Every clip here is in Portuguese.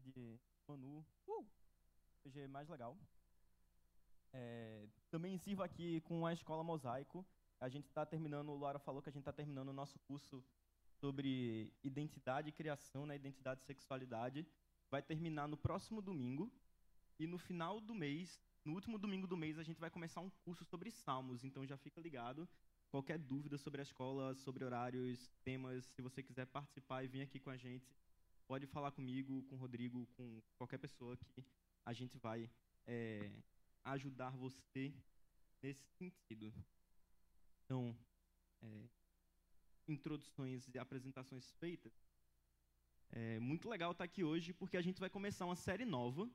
de Manu. Uh! PG mais legal. É... Também sirvo aqui com a Escola Mosaico. A gente está terminando, o Laura falou que a gente está terminando o nosso curso sobre identidade e criação, né, identidade e sexualidade. Vai terminar no próximo domingo. E no final do mês, no último domingo do mês, a gente vai começar um curso sobre salmos. Então já fica ligado. Qualquer dúvida sobre a escola, sobre horários, temas, se você quiser participar e vir aqui com a gente, pode falar comigo, com o Rodrigo, com qualquer pessoa que a gente vai é, ajudar você nesse sentido. Então, é, introduções e apresentações feitas. É muito legal estar aqui hoje porque a gente vai começar uma série nova.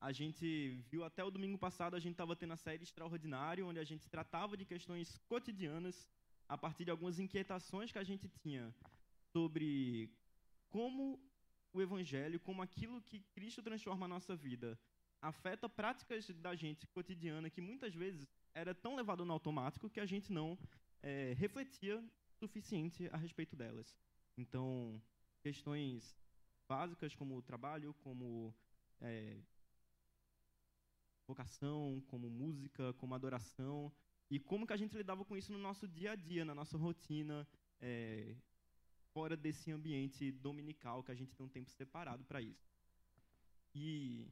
A gente viu até o domingo passado, a gente estava tendo a série Extraordinário, onde a gente tratava de questões cotidianas a partir de algumas inquietações que a gente tinha sobre como o evangelho, como aquilo que Cristo transforma a nossa vida, afeta práticas da gente cotidiana que muitas vezes era tão levado no automático que a gente não é, refletia suficiente a respeito delas. Então, questões básicas como trabalho, como é, vocação, como música, como adoração, e como que a gente lidava com isso no nosso dia a dia, na nossa rotina, é, fora desse ambiente dominical que a gente tem um tempo separado para isso. E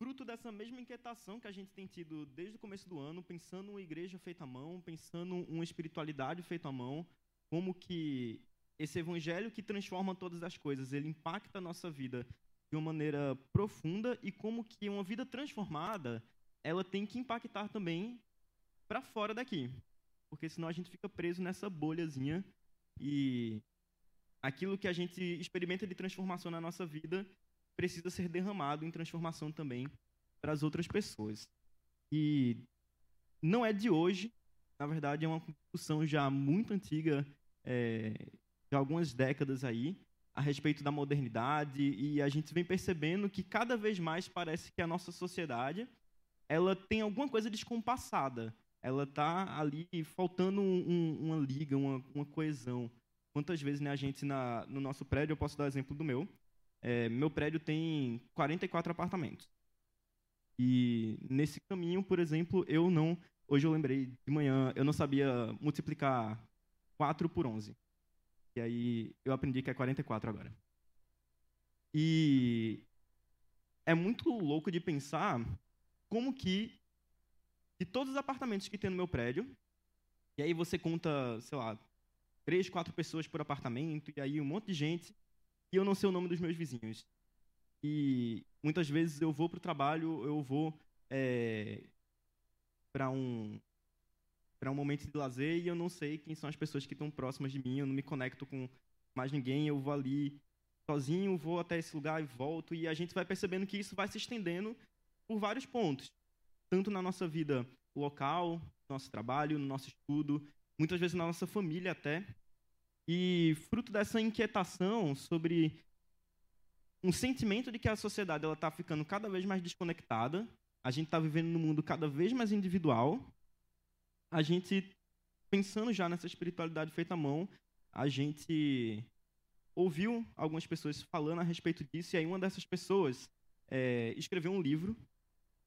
fruto dessa mesma inquietação que a gente tem tido desde o começo do ano, pensando uma igreja feita à mão, pensando uma espiritualidade feita à mão, como que esse evangelho que transforma todas as coisas, ele impacta a nossa vida de uma maneira profunda e como que uma vida transformada, ela tem que impactar também para fora daqui. Porque senão a gente fica preso nessa bolhazinha e aquilo que a gente experimenta de transformação na nossa vida precisa ser derramado em transformação também para as outras pessoas. E não é de hoje, na verdade é uma discussão já muito antiga, é, de algumas décadas aí, a respeito da modernidade, e a gente vem percebendo que cada vez mais parece que a nossa sociedade ela tem alguma coisa descompassada. Ela está ali faltando um, um, uma liga, uma, uma, coesão. Quantas vezes né, a gente, na, no nosso prédio, eu posso dar exemplo do meu, é, meu prédio tem 44 apartamentos. E nesse caminho, por exemplo, eu não. Hoje eu lembrei de manhã, eu não sabia multiplicar 4 por 11. E aí eu aprendi que é 44 agora. E é muito louco de pensar como que, de todos os apartamentos que tem no meu prédio, e aí você conta, sei lá, três, quatro pessoas por apartamento, e aí um monte de gente, e eu não sei o nome dos meus vizinhos. E muitas vezes eu vou para o trabalho, eu vou é, para um para um momento de lazer e eu não sei quem são as pessoas que estão próximas de mim, eu não me conecto com mais ninguém, eu vou ali sozinho, vou até esse lugar e volto e a gente vai percebendo que isso vai se estendendo por vários pontos, tanto na nossa vida local, no nosso trabalho, no nosso estudo, muitas vezes na nossa família até. E fruto dessa inquietação sobre um sentimento de que a sociedade ela está ficando cada vez mais desconectada, a gente está vivendo num mundo cada vez mais individual, a gente, pensando já nessa espiritualidade feita à mão, a gente ouviu algumas pessoas falando a respeito disso, e aí uma dessas pessoas é, escreveu um livro,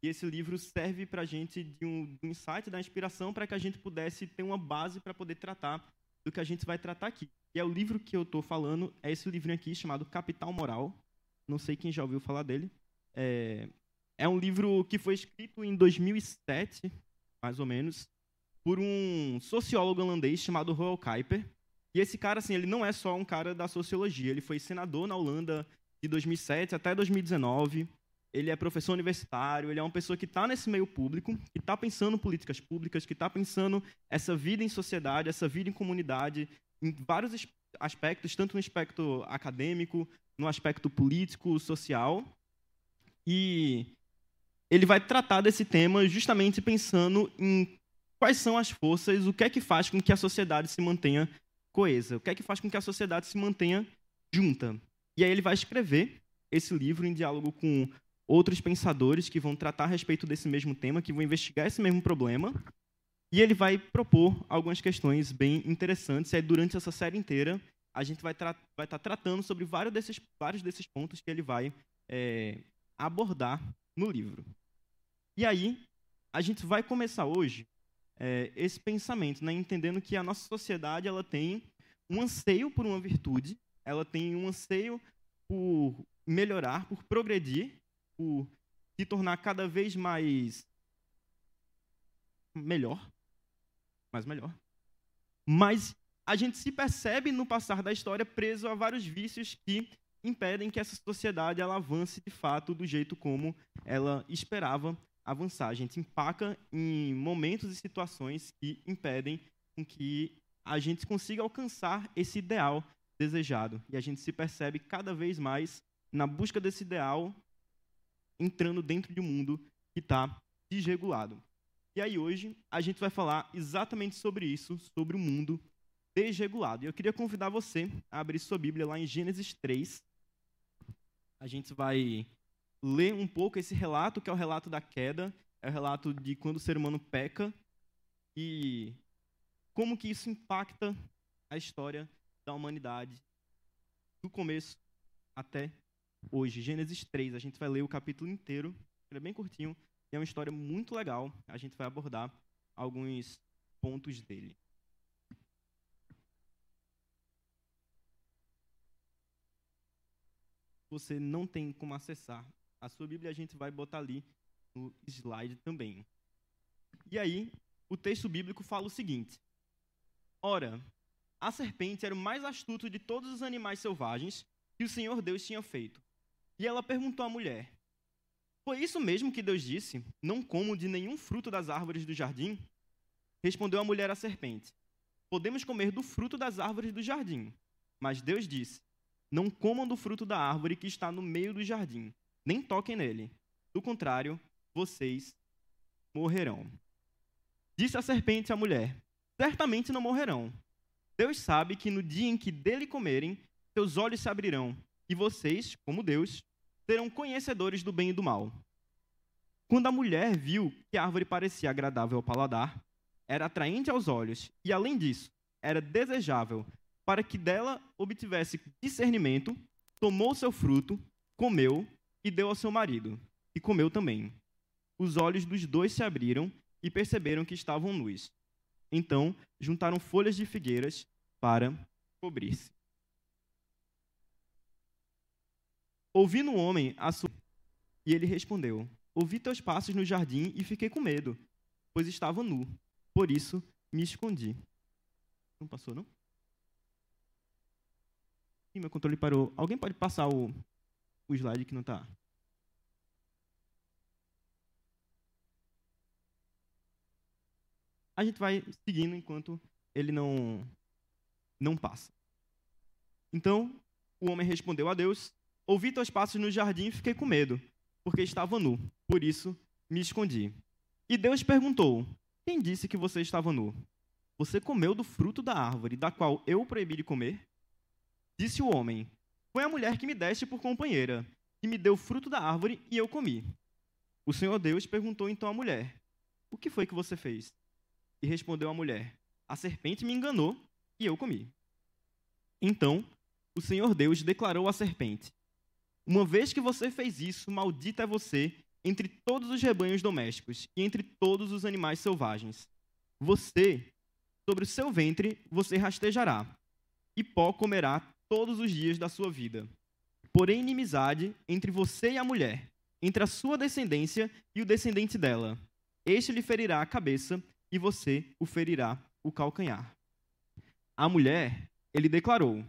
e esse livro serve para a gente de um, de um insight, da inspiração, para que a gente pudesse ter uma base para poder tratar do que a gente vai tratar aqui. E é o livro que eu estou falando, é esse livrinho aqui, chamado Capital Moral, não sei quem já ouviu falar dele. É, é um livro que foi escrito em 2007, mais ou menos, por um sociólogo holandês chamado Roel Kuiper. E esse cara, assim, ele não é só um cara da sociologia. Ele foi senador na Holanda de 2007 até 2019. Ele é professor universitário. Ele é uma pessoa que está nesse meio público, que está pensando políticas públicas, que está pensando essa vida em sociedade, essa vida em comunidade, em vários aspectos, tanto no aspecto acadêmico, no aspecto político, social. E ele vai tratar desse tema justamente pensando em quais são as forças, o que é que faz com que a sociedade se mantenha coesa, o que é que faz com que a sociedade se mantenha junta. E aí ele vai escrever esse livro em diálogo com outros pensadores que vão tratar a respeito desse mesmo tema, que vão investigar esse mesmo problema. E ele vai propor algumas questões bem interessantes. E aí, durante essa série inteira, a gente vai estar tá tratando sobre vários desses, vários desses pontos que ele vai é, abordar no livro. E aí, a gente vai começar hoje é, esse pensamento, né, entendendo que a nossa sociedade ela tem um anseio por uma virtude, ela tem um anseio por melhorar, por progredir, por se tornar cada vez mais melhor, mais melhor. Mas a gente se percebe no passar da história preso a vários vícios que impedem que essa sociedade ela avance de fato do jeito como ela esperava avançar. A gente empaca em momentos e situações que impedem que a gente consiga alcançar esse ideal desejado. E a gente se percebe cada vez mais na busca desse ideal, entrando dentro de um mundo que está desregulado. E aí hoje a gente vai falar exatamente sobre isso, sobre o mundo desregulado. E eu queria convidar você a abrir sua Bíblia lá em Gênesis 3. A gente vai ler um pouco esse relato, que é o relato da queda, é o relato de quando o ser humano peca e como que isso impacta a história da humanidade do começo até hoje. Gênesis 3, a gente vai ler o capítulo inteiro, ele é bem curtinho, e é uma história muito legal. A gente vai abordar alguns pontos dele. Você não tem como acessar a sua Bíblia, a gente vai botar ali no slide também. E aí, o texto bíblico fala o seguinte: Ora, a serpente era o mais astuto de todos os animais selvagens que o Senhor Deus tinha feito. E ela perguntou à mulher: Foi isso mesmo que Deus disse? Não como de nenhum fruto das árvores do jardim? Respondeu a mulher à serpente: Podemos comer do fruto das árvores do jardim. Mas Deus disse: Não comam do fruto da árvore que está no meio do jardim, nem toquem nele. Do contrário, vocês morrerão. Disse a serpente à mulher: certamente não morrerão. Deus sabe que no dia em que dele comerem, seus olhos se abrirão, e vocês, como Deus, serão conhecedores do bem e do mal. Quando a mulher viu que a árvore parecia agradável ao paladar, era atraente aos olhos e, além disso, era desejável para que dela obtivesse discernimento, tomou seu fruto, comeu e deu ao seu marido, e comeu também. Os olhos dos dois se abriram e perceberam que estavam nus. Então, juntaram folhas de figueiras para cobrir-se. Ouvindo o homem a sua... E ele respondeu: Ouvi teus passos no jardim e fiquei com medo, pois estava nu. Por isso me escondi. Não passou, não? Sim, meu controle parou. Alguém pode passar o, o slide que não está? a gente vai seguindo enquanto ele não, não passa. Então, o homem respondeu a Deus: Ouvi teus passos no jardim e fiquei com medo, porque estava nu. Por isso, me escondi. E Deus perguntou: Quem disse que você estava nu? Você comeu do fruto da árvore, da qual eu proibi de comer? Disse o homem: Foi a mulher que me deste por companheira, que me deu fruto da árvore e eu comi. O Senhor Deus perguntou então à mulher: O que foi que você fez? E respondeu a mulher: A serpente me enganou e eu comi. Então o Senhor Deus declarou à serpente: Uma vez que você fez isso, maldita é você entre todos os rebanhos domésticos e entre todos os animais selvagens. Você, sobre o seu ventre, você rastejará, e pó comerá todos os dias da sua vida. Porém, inimizade entre você e a mulher, entre a sua descendência e o descendente dela. Este lhe ferirá a cabeça e você o ferirá o calcanhar. A mulher, ele declarou: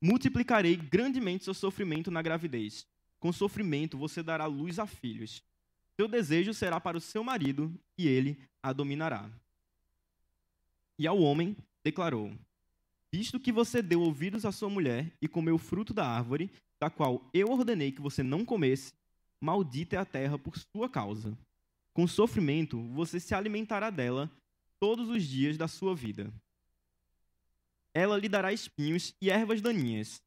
Multiplicarei grandemente seu sofrimento na gravidez. Com sofrimento você dará luz a filhos. Seu desejo será para o seu marido e ele a dominará. E ao homem declarou: Visto que você deu ouvidos à sua mulher e comeu o fruto da árvore, da qual eu ordenei que você não comesse, maldita é a terra por sua causa. Com sofrimento, você se alimentará dela todos os dias da sua vida. Ela lhe dará espinhos e ervas daninhas,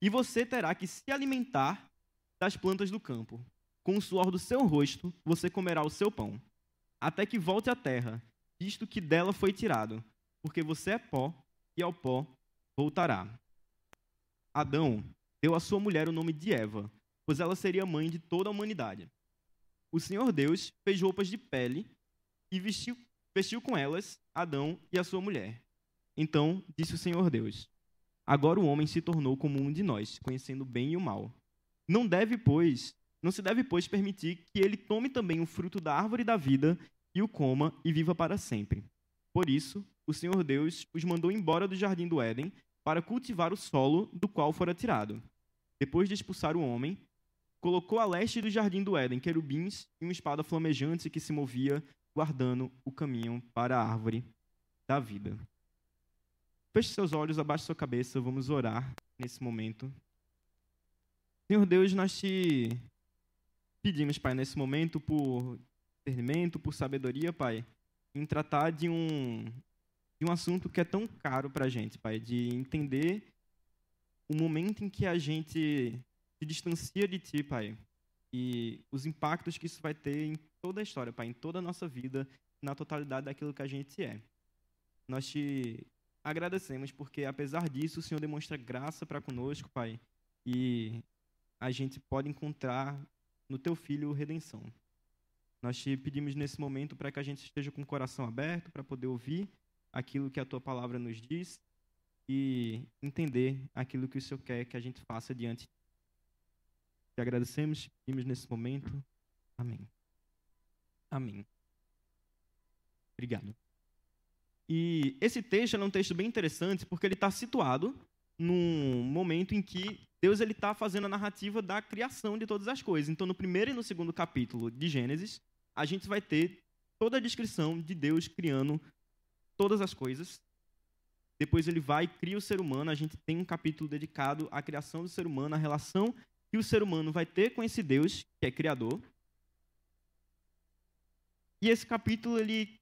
e você terá que se alimentar das plantas do campo. Com o suor do seu rosto, você comerá o seu pão, até que volte à terra, visto que dela foi tirado, porque você é pó e ao pó voltará. Adão deu à sua mulher o nome de Eva, pois ela seria mãe de toda a humanidade. O Senhor Deus fez roupas de pele e vestiu, vestiu com elas Adão e a sua mulher. Então disse o Senhor Deus: Agora o homem se tornou como um de nós, conhecendo o bem e o mal. Não deve, pois, não se deve, pois, permitir que ele tome também o fruto da árvore da vida e o coma e viva para sempre. Por isso, o Senhor Deus os mandou embora do jardim do Éden para cultivar o solo do qual fora tirado. Depois de expulsar o homem, colocou a leste do jardim do Éden querubins e uma espada flamejante que se movia, guardando o caminho para a árvore da vida. Feche seus olhos, abaixe sua cabeça, vamos orar nesse momento. Senhor Deus, nós te pedimos, Pai, nesse momento por discernimento, por sabedoria, Pai, em tratar de um, de um assunto que é tão caro para a gente, Pai, de entender o momento em que a gente se distancia de Ti, Pai, e os impactos que isso vai ter em toda a história, Pai, em toda a nossa vida, na totalidade daquilo que a gente é. Nós te agradecemos porque, apesar disso, o Senhor demonstra graça para conosco, Pai, e a gente pode encontrar no Teu Filho redenção. Nós te pedimos nesse momento para que a gente esteja com o coração aberto para poder ouvir aquilo que a tua palavra nos diz e entender aquilo que o Senhor quer que a gente faça diante. Te agradecemos, te pedimos nesse momento. Amém. Amém. Obrigado. E esse texto é um texto bem interessante porque ele está situado num momento em que Deus ele está fazendo a narrativa da criação de todas as coisas. Então, no primeiro e no segundo capítulo de Gênesis, a gente vai ter toda a descrição de Deus criando todas as coisas. Depois ele vai e cria o ser humano. A gente tem um capítulo dedicado à criação do ser humano, à relação que o ser humano vai ter com esse Deus que é criador. E esse capítulo ele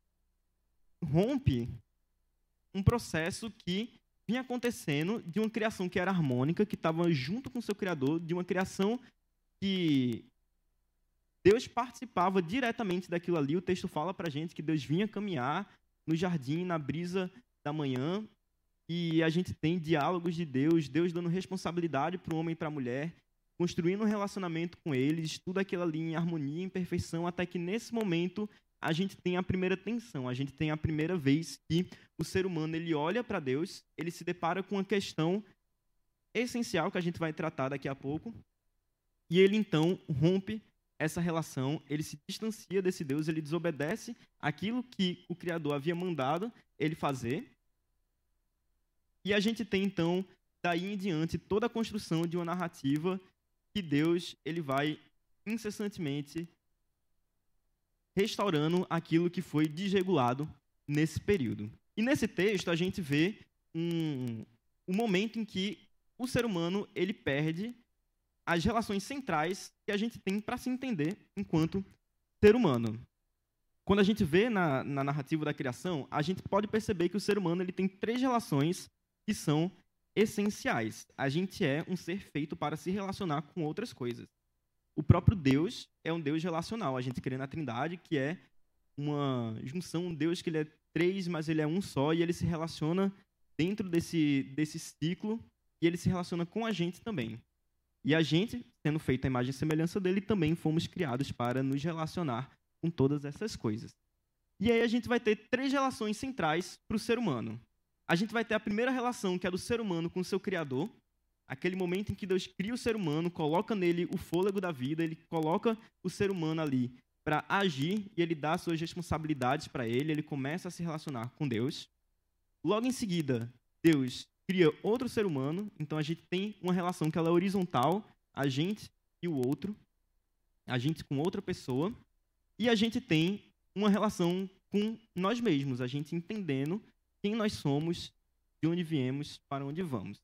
rompe um processo que vinha acontecendo de uma criação que era harmônica, que estava junto com seu criador, de uma criação que Deus participava diretamente daquilo ali. O texto fala para gente que Deus vinha caminhar no jardim, na brisa da manhã, e a gente tem diálogos de Deus, Deus dando responsabilidade para o homem e para a mulher, construindo um relacionamento com eles, tudo aquilo ali em harmonia, em perfeição, até que nesse momento a gente tem a primeira tensão, a gente tem a primeira vez que o ser humano ele olha para Deus, ele se depara com uma questão essencial que a gente vai tratar daqui a pouco, e ele então rompe essa relação, ele se distancia desse Deus, ele desobedece aquilo que o Criador havia mandado ele fazer. E a gente tem então daí em diante toda a construção de uma narrativa que Deus ele vai incessantemente restaurando aquilo que foi desregulado nesse período. E nesse texto a gente vê um, um momento em que o ser humano ele perde as relações centrais que a gente tem para se entender enquanto ser humano. Quando a gente vê na, na, narrativa da criação, a gente pode perceber que o ser humano ele tem três relações que são essenciais. A gente é um ser feito para se relacionar com outras coisas. O próprio Deus é um Deus relacional. A gente crê na Trindade, que é uma junção, um Deus que ele é três, mas ele é um só, e ele se relaciona dentro desse, desse ciclo, e ele se relaciona com a gente também. E a gente, sendo feito a imagem e semelhança dele, também fomos criados para nos relacionar com todas essas coisas. E aí a gente vai ter três relações centrais para o ser humano. A gente vai ter a primeira relação, que é do ser humano com o seu Criador, aquele momento em que Deus cria o ser humano, coloca nele o fôlego da vida, ele coloca o ser humano ali para agir e ele dá suas responsabilidades para ele, ele começa a se relacionar com Deus. Logo em seguida, Deus cria outro ser humano, então a gente tem uma relação que ela é horizontal, a gente e o outro, a gente com outra pessoa, e a gente tem uma relação com nós mesmos, a gente entendendo quem nós somos, de onde viemos, para onde vamos.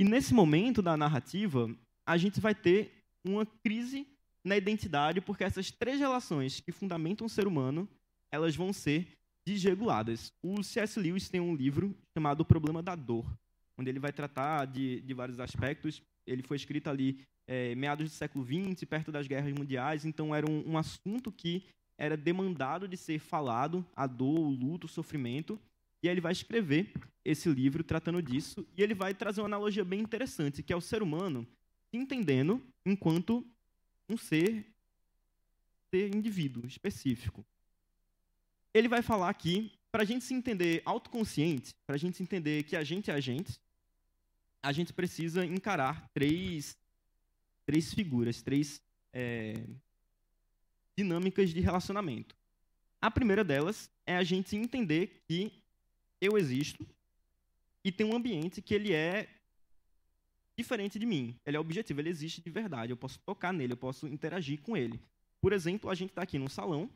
E nesse momento da narrativa, a gente vai ter uma crise na identidade, porque essas três relações que fundamentam o ser humano, elas vão ser desreguladas. O C.S. Lewis tem um livro chamado O Problema da Dor, onde ele vai tratar de, de vários aspectos. Ele foi escrito ali é, meados do século XX, perto das guerras mundiais, então era um, um assunto que era demandado de ser falado, a dor, o luto, o sofrimento. E aí ele vai escrever esse livro tratando disso, e ele vai trazer uma analogia bem interessante, que é o ser humano se entendendo enquanto um ser, ser indivíduo específico. Ele vai falar aqui, para a gente se entender autoconsciente, para a gente se entender que a gente é a gente, a gente precisa encarar três, três figuras, três é, dinâmicas de relacionamento. A primeira delas é a gente entender que eu existo e tem um ambiente que ele é diferente de mim. Ele é objetivo, ele existe de verdade. Eu posso tocar nele, eu posso interagir com ele. Por exemplo, a gente está aqui num salão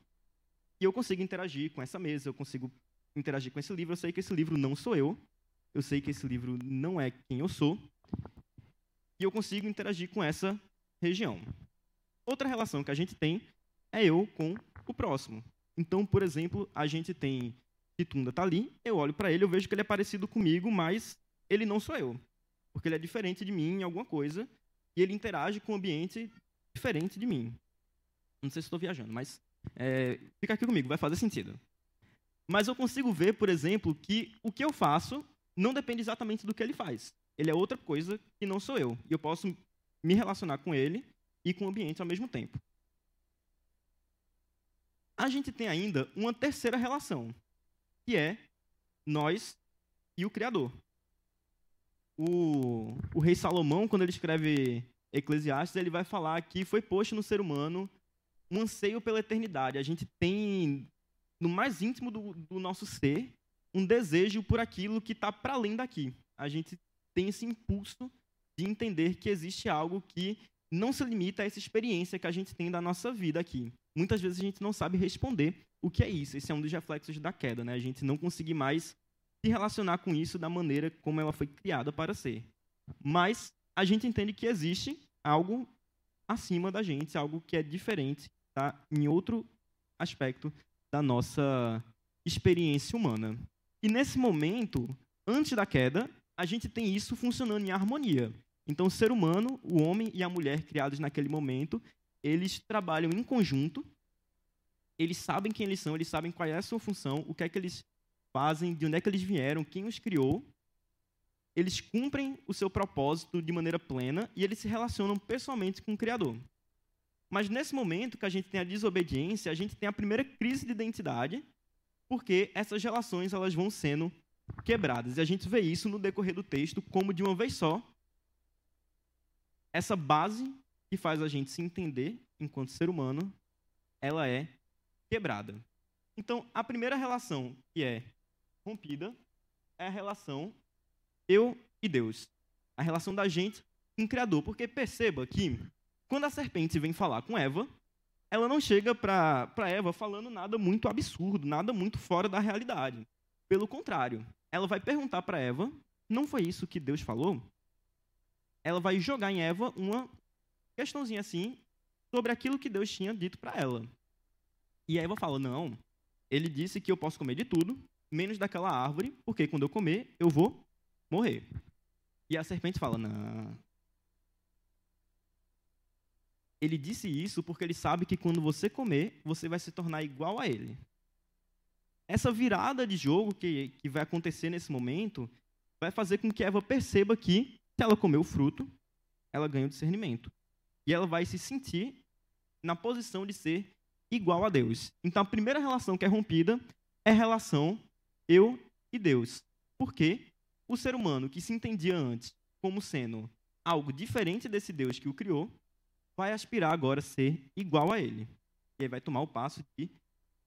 e eu consigo interagir com essa mesa, eu consigo interagir com esse livro. Eu sei que esse livro não sou eu, eu sei que esse livro não é quem eu sou e eu consigo interagir com essa região. Outra relação que a gente tem é eu com o próximo. Então, por exemplo, a gente tem Titunda tá ali, eu olho para ele, eu vejo que ele é parecido comigo, mas ele não sou eu. Porque ele é diferente de mim em alguma coisa e ele interage com um ambiente diferente de mim. Não sei se estou viajando, mas é, fica aqui comigo, vai fazer sentido. Mas eu consigo ver, por exemplo, que o que eu faço não depende exatamente do que ele faz. Ele é outra coisa que não sou eu. E eu posso me relacionar com ele e com o ambiente ao mesmo tempo. A gente tem ainda uma terceira relação, que é nós e o Criador. O, o rei Salomão, quando ele escreve Eclesiastes, ele vai falar que foi posto no ser humano um anseio pela eternidade. A gente tem, no mais íntimo do, do nosso ser, um desejo por aquilo que está para além daqui. A gente tem esse impulso de entender que existe algo que não se limita a essa experiência que a gente tem da nossa vida aqui. Muitas vezes a gente não sabe responder o que é isso. Esse é um dos reflexos da queda, né? A gente não conseguir mais se relacionar com isso da maneira como ela foi criada para ser. Mas a gente entende que existe algo acima da gente, algo que é diferente, tá? Em outro aspecto da nossa experiência humana. E nesse momento, antes da queda, a gente tem isso funcionando em harmonia. Então, o ser humano, o homem e a mulher criados naquele momento, eles trabalham em conjunto eles sabem quem eles são, eles sabem qual é a sua função, o que é que eles fazem, de onde é que eles vieram, quem os criou. Eles cumprem o seu propósito de maneira plena e eles se relacionam pessoalmente com o Criador. Mas nesse momento que a gente tem a desobediência, a gente tem a primeira crise de identidade, porque essas relações elas vão sendo quebradas. E a gente vê isso no decorrer do texto como de uma vez só essa base que faz a gente se entender enquanto ser humano, ela é quebrada. Então, a primeira relação que é rompida é a relação eu e Deus. A relação da gente com o Criador. Porque perceba que, quando a serpente vem falar com Eva, ela não chega para Eva falando nada muito absurdo, nada muito fora da realidade. Pelo contrário, ela vai perguntar para Eva: não foi isso que Deus falou? Ela vai jogar em Eva uma questãozinha assim sobre aquilo que Deus tinha dito para ela. E a Eva fala: Não, ele disse que eu posso comer de tudo, menos daquela árvore, porque quando eu comer, eu vou morrer. E a serpente fala: Não. Ele disse isso porque ele sabe que quando você comer, você vai se tornar igual a ele. Essa virada de jogo que, que vai acontecer nesse momento vai fazer com que Eva perceba que, se ela comer o fruto, ela ganha o discernimento. E ela vai se sentir na posição de ser igual a Deus. Então a primeira relação que é rompida é a relação eu e Deus. Porque o ser humano que se entendia antes como sendo algo diferente desse Deus que o criou, vai aspirar agora a ser igual a ele. E aí vai tomar o passo de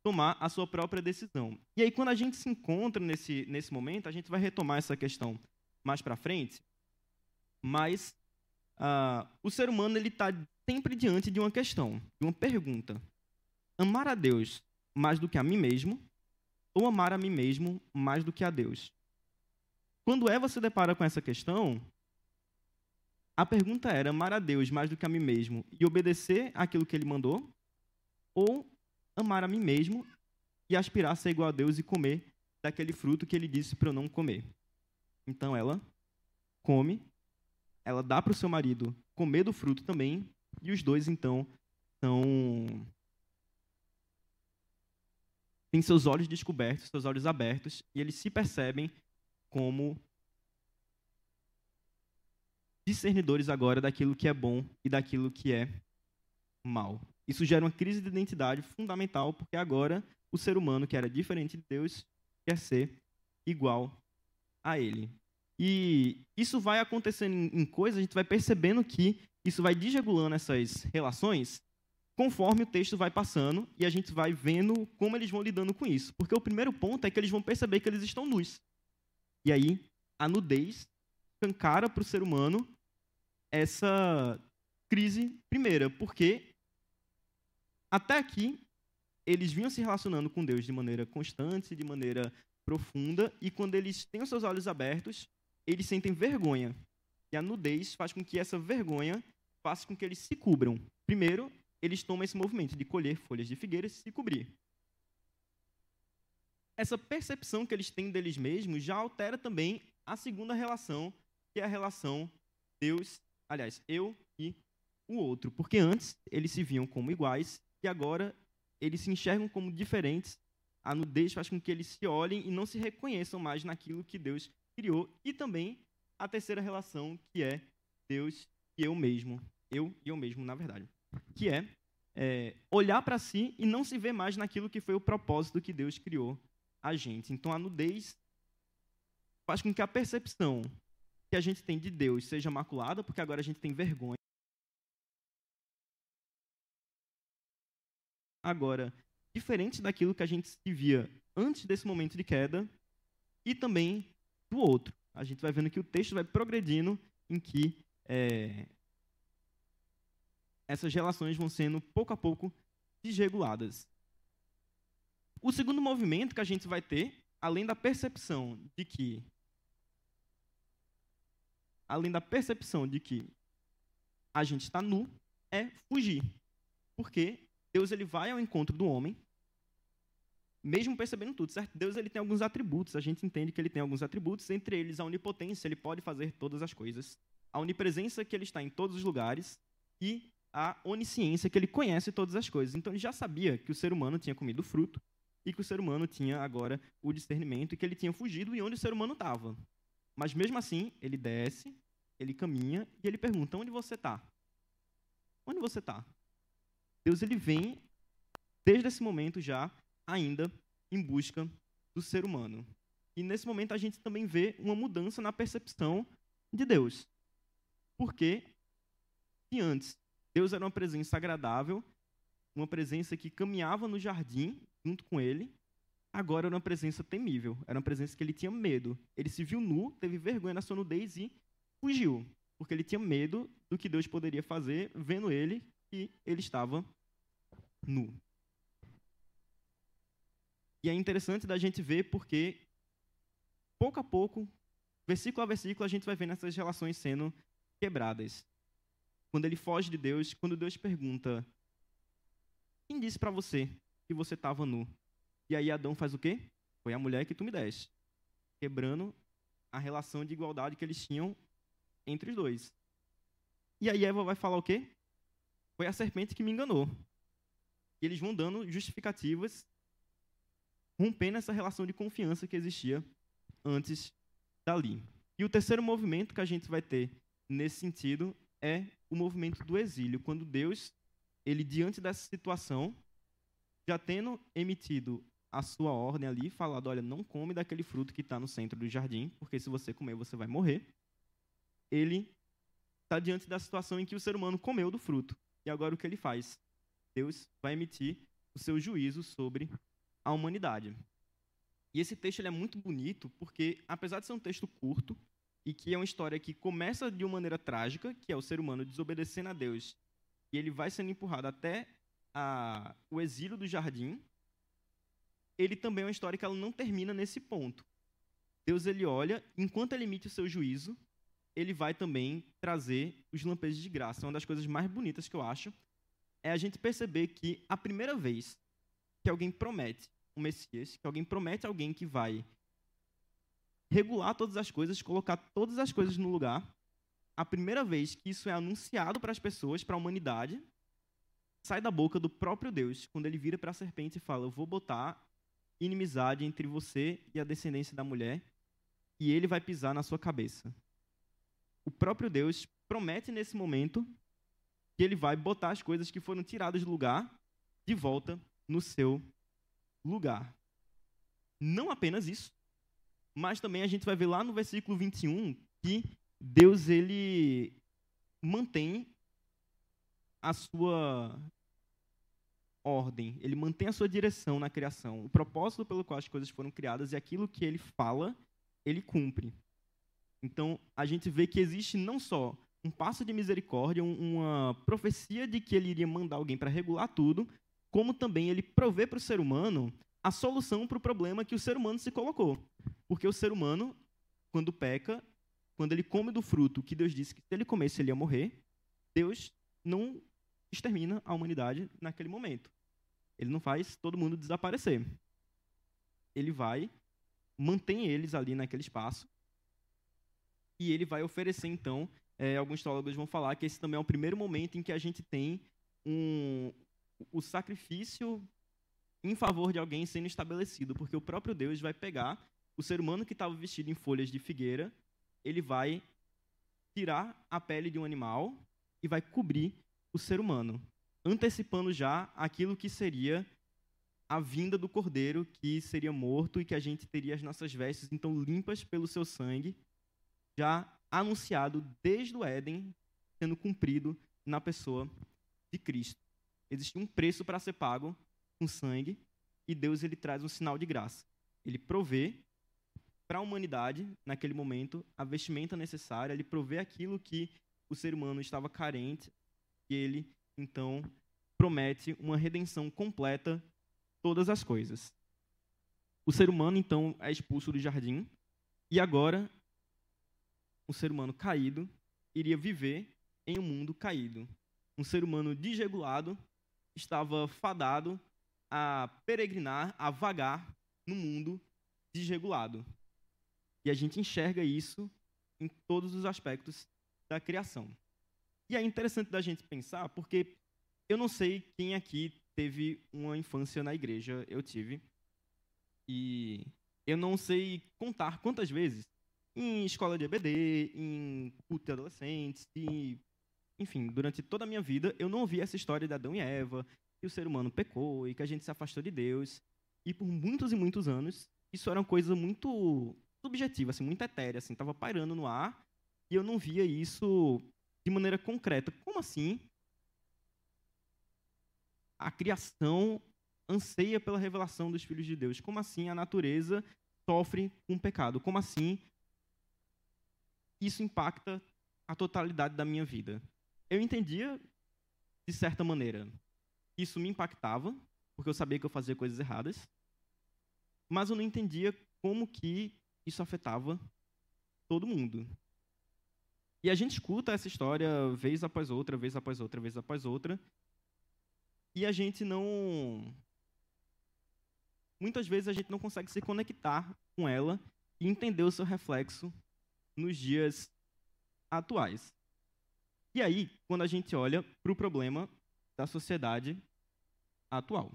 tomar a sua própria decisão. E aí quando a gente se encontra nesse, nesse momento, a gente vai retomar essa questão mais para frente, mas uh, o ser humano ele está sempre diante de uma questão, de uma pergunta amar a Deus mais do que a mim mesmo ou amar a mim mesmo mais do que a Deus? Quando Eva se depara com essa questão, a pergunta era amar a Deus mais do que a mim mesmo e obedecer aquilo que ele mandou ou amar a mim mesmo e aspirar a ser igual a Deus e comer daquele fruto que ele disse para eu não comer. Então ela come, ela dá para o seu marido comer do fruto também, e os dois então são têm seus olhos descobertos, seus olhos abertos, e eles se percebem como discernidores agora daquilo que é bom e daquilo que é mal. Isso gera uma crise de identidade fundamental, porque agora o ser humano, que era diferente de Deus, quer ser igual a ele. E isso vai acontecendo em, coisas, a gente vai percebendo que isso vai desregulando essas relações conforme o texto vai passando e a gente vai vendo como eles vão lidando com isso. Porque o primeiro ponto é que eles vão perceber que eles estão nus. E aí, a nudez escancara para o ser humano essa crise primeira, porque até aqui eles vinham se relacionando com Deus de maneira constante, de maneira profunda, e quando eles têm os seus olhos abertos, eles sentem vergonha. E a nudez faz com que essa vergonha faça com que eles se cubram. Primeiro, eles tomam esse movimento de colher folhas de figueira e se cobrir. Essa percepção que eles têm deles mesmos já altera também a segunda relação, que é a relação Deus, aliás, eu e o outro. Porque antes eles se viam como iguais e agora eles se enxergam como diferentes. A nudez faz com que eles se olhem e não se reconheçam mais naquilo que Deus criou. E também a terceira relação, que é Deus e eu mesmo. Eu e eu mesmo, na verdade. Que é, é olhar para si e não se ver mais naquilo que foi o propósito que Deus criou a gente. Então a nudez faz com que a percepção que a gente tem de Deus seja maculada, porque agora a gente tem vergonha. Agora, diferente daquilo que a gente se via antes desse momento de queda e também do outro. A gente vai vendo que o texto vai progredindo em que é, essas relações vão sendo pouco a pouco desreguladas. O segundo movimento que a gente vai ter, além da percepção de que além da percepção de que a gente está nu, é fugir. Porque Deus ele vai ao encontro do homem, mesmo percebendo tudo, certo? Deus ele tem alguns atributos, a gente entende que ele tem alguns atributos, entre eles a onipotência, ele pode fazer todas as coisas, a onipresença que ele está em todos os lugares e a onisciência que ele conhece todas as coisas. Então ele já sabia que o ser humano tinha comido fruto e que o ser humano tinha agora o discernimento e que ele tinha fugido e onde o ser humano estava. Mas mesmo assim, ele desce, ele caminha e ele pergunta: onde você está? Onde você está? Deus ele vem desde esse momento já ainda em busca do ser humano. E nesse momento a gente também vê uma mudança na percepção de Deus. Porque se antes Deus era uma presença agradável, uma presença que caminhava no jardim junto com ele, agora era uma presença temível, era uma presença que ele tinha medo. Ele se viu nu, teve vergonha na sua nudez e fugiu, porque ele tinha medo do que Deus poderia fazer, vendo ele que ele estava nu. E é interessante da gente ver porque, pouco a pouco, versículo a versículo, a gente vai vendo essas relações sendo quebradas. Quando ele foge de Deus, quando Deus pergunta: Quem disse para você que você estava nu? E aí Adão faz o quê? Foi a mulher que tu me deste. Quebrando a relação de igualdade que eles tinham entre os dois. E aí Eva vai falar o quê? Foi a serpente que me enganou. E eles vão dando justificativas, rompendo essa relação de confiança que existia antes dali. E o terceiro movimento que a gente vai ter nesse sentido é o movimento do exílio, quando Deus, ele diante dessa situação, já tendo emitido a sua ordem ali, falado, olha, não come daquele fruto que está no centro do jardim, porque se você comer, você vai morrer. Ele está diante da situação em que o ser humano comeu do fruto. E agora o que ele faz? Deus vai emitir o seu juízo sobre a humanidade. E esse texto é muito bonito porque, apesar de ser um texto curto, e que é uma história que começa de uma maneira trágica, que é o ser humano desobedecendo a Deus, e ele vai sendo empurrado até a, o exílio do jardim, ele também é uma história que ela não termina nesse ponto. Deus ele olha, enquanto ele emite o seu juízo, ele vai também trazer os lampejos de graça. Uma das coisas mais bonitas que eu acho é a gente perceber que a primeira vez que alguém promete um Messias, que alguém promete alguém que vai regular todas as coisas, colocar todas as coisas no lugar, a primeira vez que isso é anunciado para as pessoas, para a humanidade, sai da boca do próprio Deus, quando ele vira para a serpente e fala: Eu vou botar inimizade entre você e a descendência da mulher, e ele vai pisar na sua cabeça. O próprio Deus promete nesse momento que ele vai botar as coisas que foram tiradas do lugar de volta no seu lugar. Não apenas isso, mas também a gente vai ver lá no versículo 21 que Deus ele mantém a sua ordem, ele mantém a sua direção na criação. O propósito pelo qual as coisas foram criadas e aquilo que ele fala, ele cumpre. Então, a gente vê que existe não só um passo de misericórdia, uma profecia de que ele iria mandar alguém para regular tudo, como também ele provê para o ser humano a solução para o problema que o ser humano se colocou. Porque o ser humano, quando peca, quando ele come do fruto que Deus disse que se ele comesse ele ia morrer, Deus não extermina a humanidade naquele momento. Ele não faz todo mundo desaparecer. Ele vai, mantém eles ali naquele espaço, e ele vai oferecer, então, é, alguns teólogos vão falar que esse também é o primeiro momento em que a gente tem um, o sacrifício em favor de alguém sendo estabelecido, porque o próprio Deus vai pegar o ser humano que estava vestido em folhas de figueira, ele vai tirar a pele de um animal e vai cobrir o ser humano, antecipando já aquilo que seria a vinda do cordeiro que seria morto e que a gente teria as nossas vestes então limpas pelo seu sangue, já anunciado desde o Éden, sendo cumprido na pessoa de Cristo. Existe um preço para ser pago com sangue e Deus ele traz um sinal de graça. Ele provê para a humanidade, naquele momento, a vestimenta necessária, ele provê aquilo que o ser humano estava carente e ele, então, promete uma redenção completa todas as coisas. O ser humano, então, é expulso do jardim e agora o ser humano caído iria viver em um mundo caído. Um ser humano desregulado estava fadado a peregrinar, a vagar no mundo desregulado. E a gente enxerga isso em todos os aspectos da criação. E é interessante da gente pensar, porque eu não sei quem aqui teve uma infância na igreja, eu tive. E eu não sei contar quantas vezes em escola de EBD, em culto de adolescentes, e, enfim, durante toda a minha vida, eu não ouvi essa história de Adão e Eva, que o ser humano pecou e que a gente se afastou de Deus. E por muitos e muitos anos, isso era uma coisa muito subjetiva, assim, muito etérea, assim, estava pairando no ar, e eu não via isso de maneira concreta. Como assim? A criação anseia pela revelação dos filhos de Deus. Como assim a natureza sofre um pecado? Como assim isso impacta a totalidade da minha vida. Eu entendia, de certa maneira, isso me impactava, porque eu sabia que eu fazia coisas erradas, mas eu não entendia como que isso afetava todo mundo. E a gente escuta essa história vez após outra, vez após outra, vez após outra, e a gente não. Muitas vezes a gente não consegue se conectar com ela e entender o seu reflexo nos dias atuais. E aí, quando a gente olha para o problema da sociedade atual.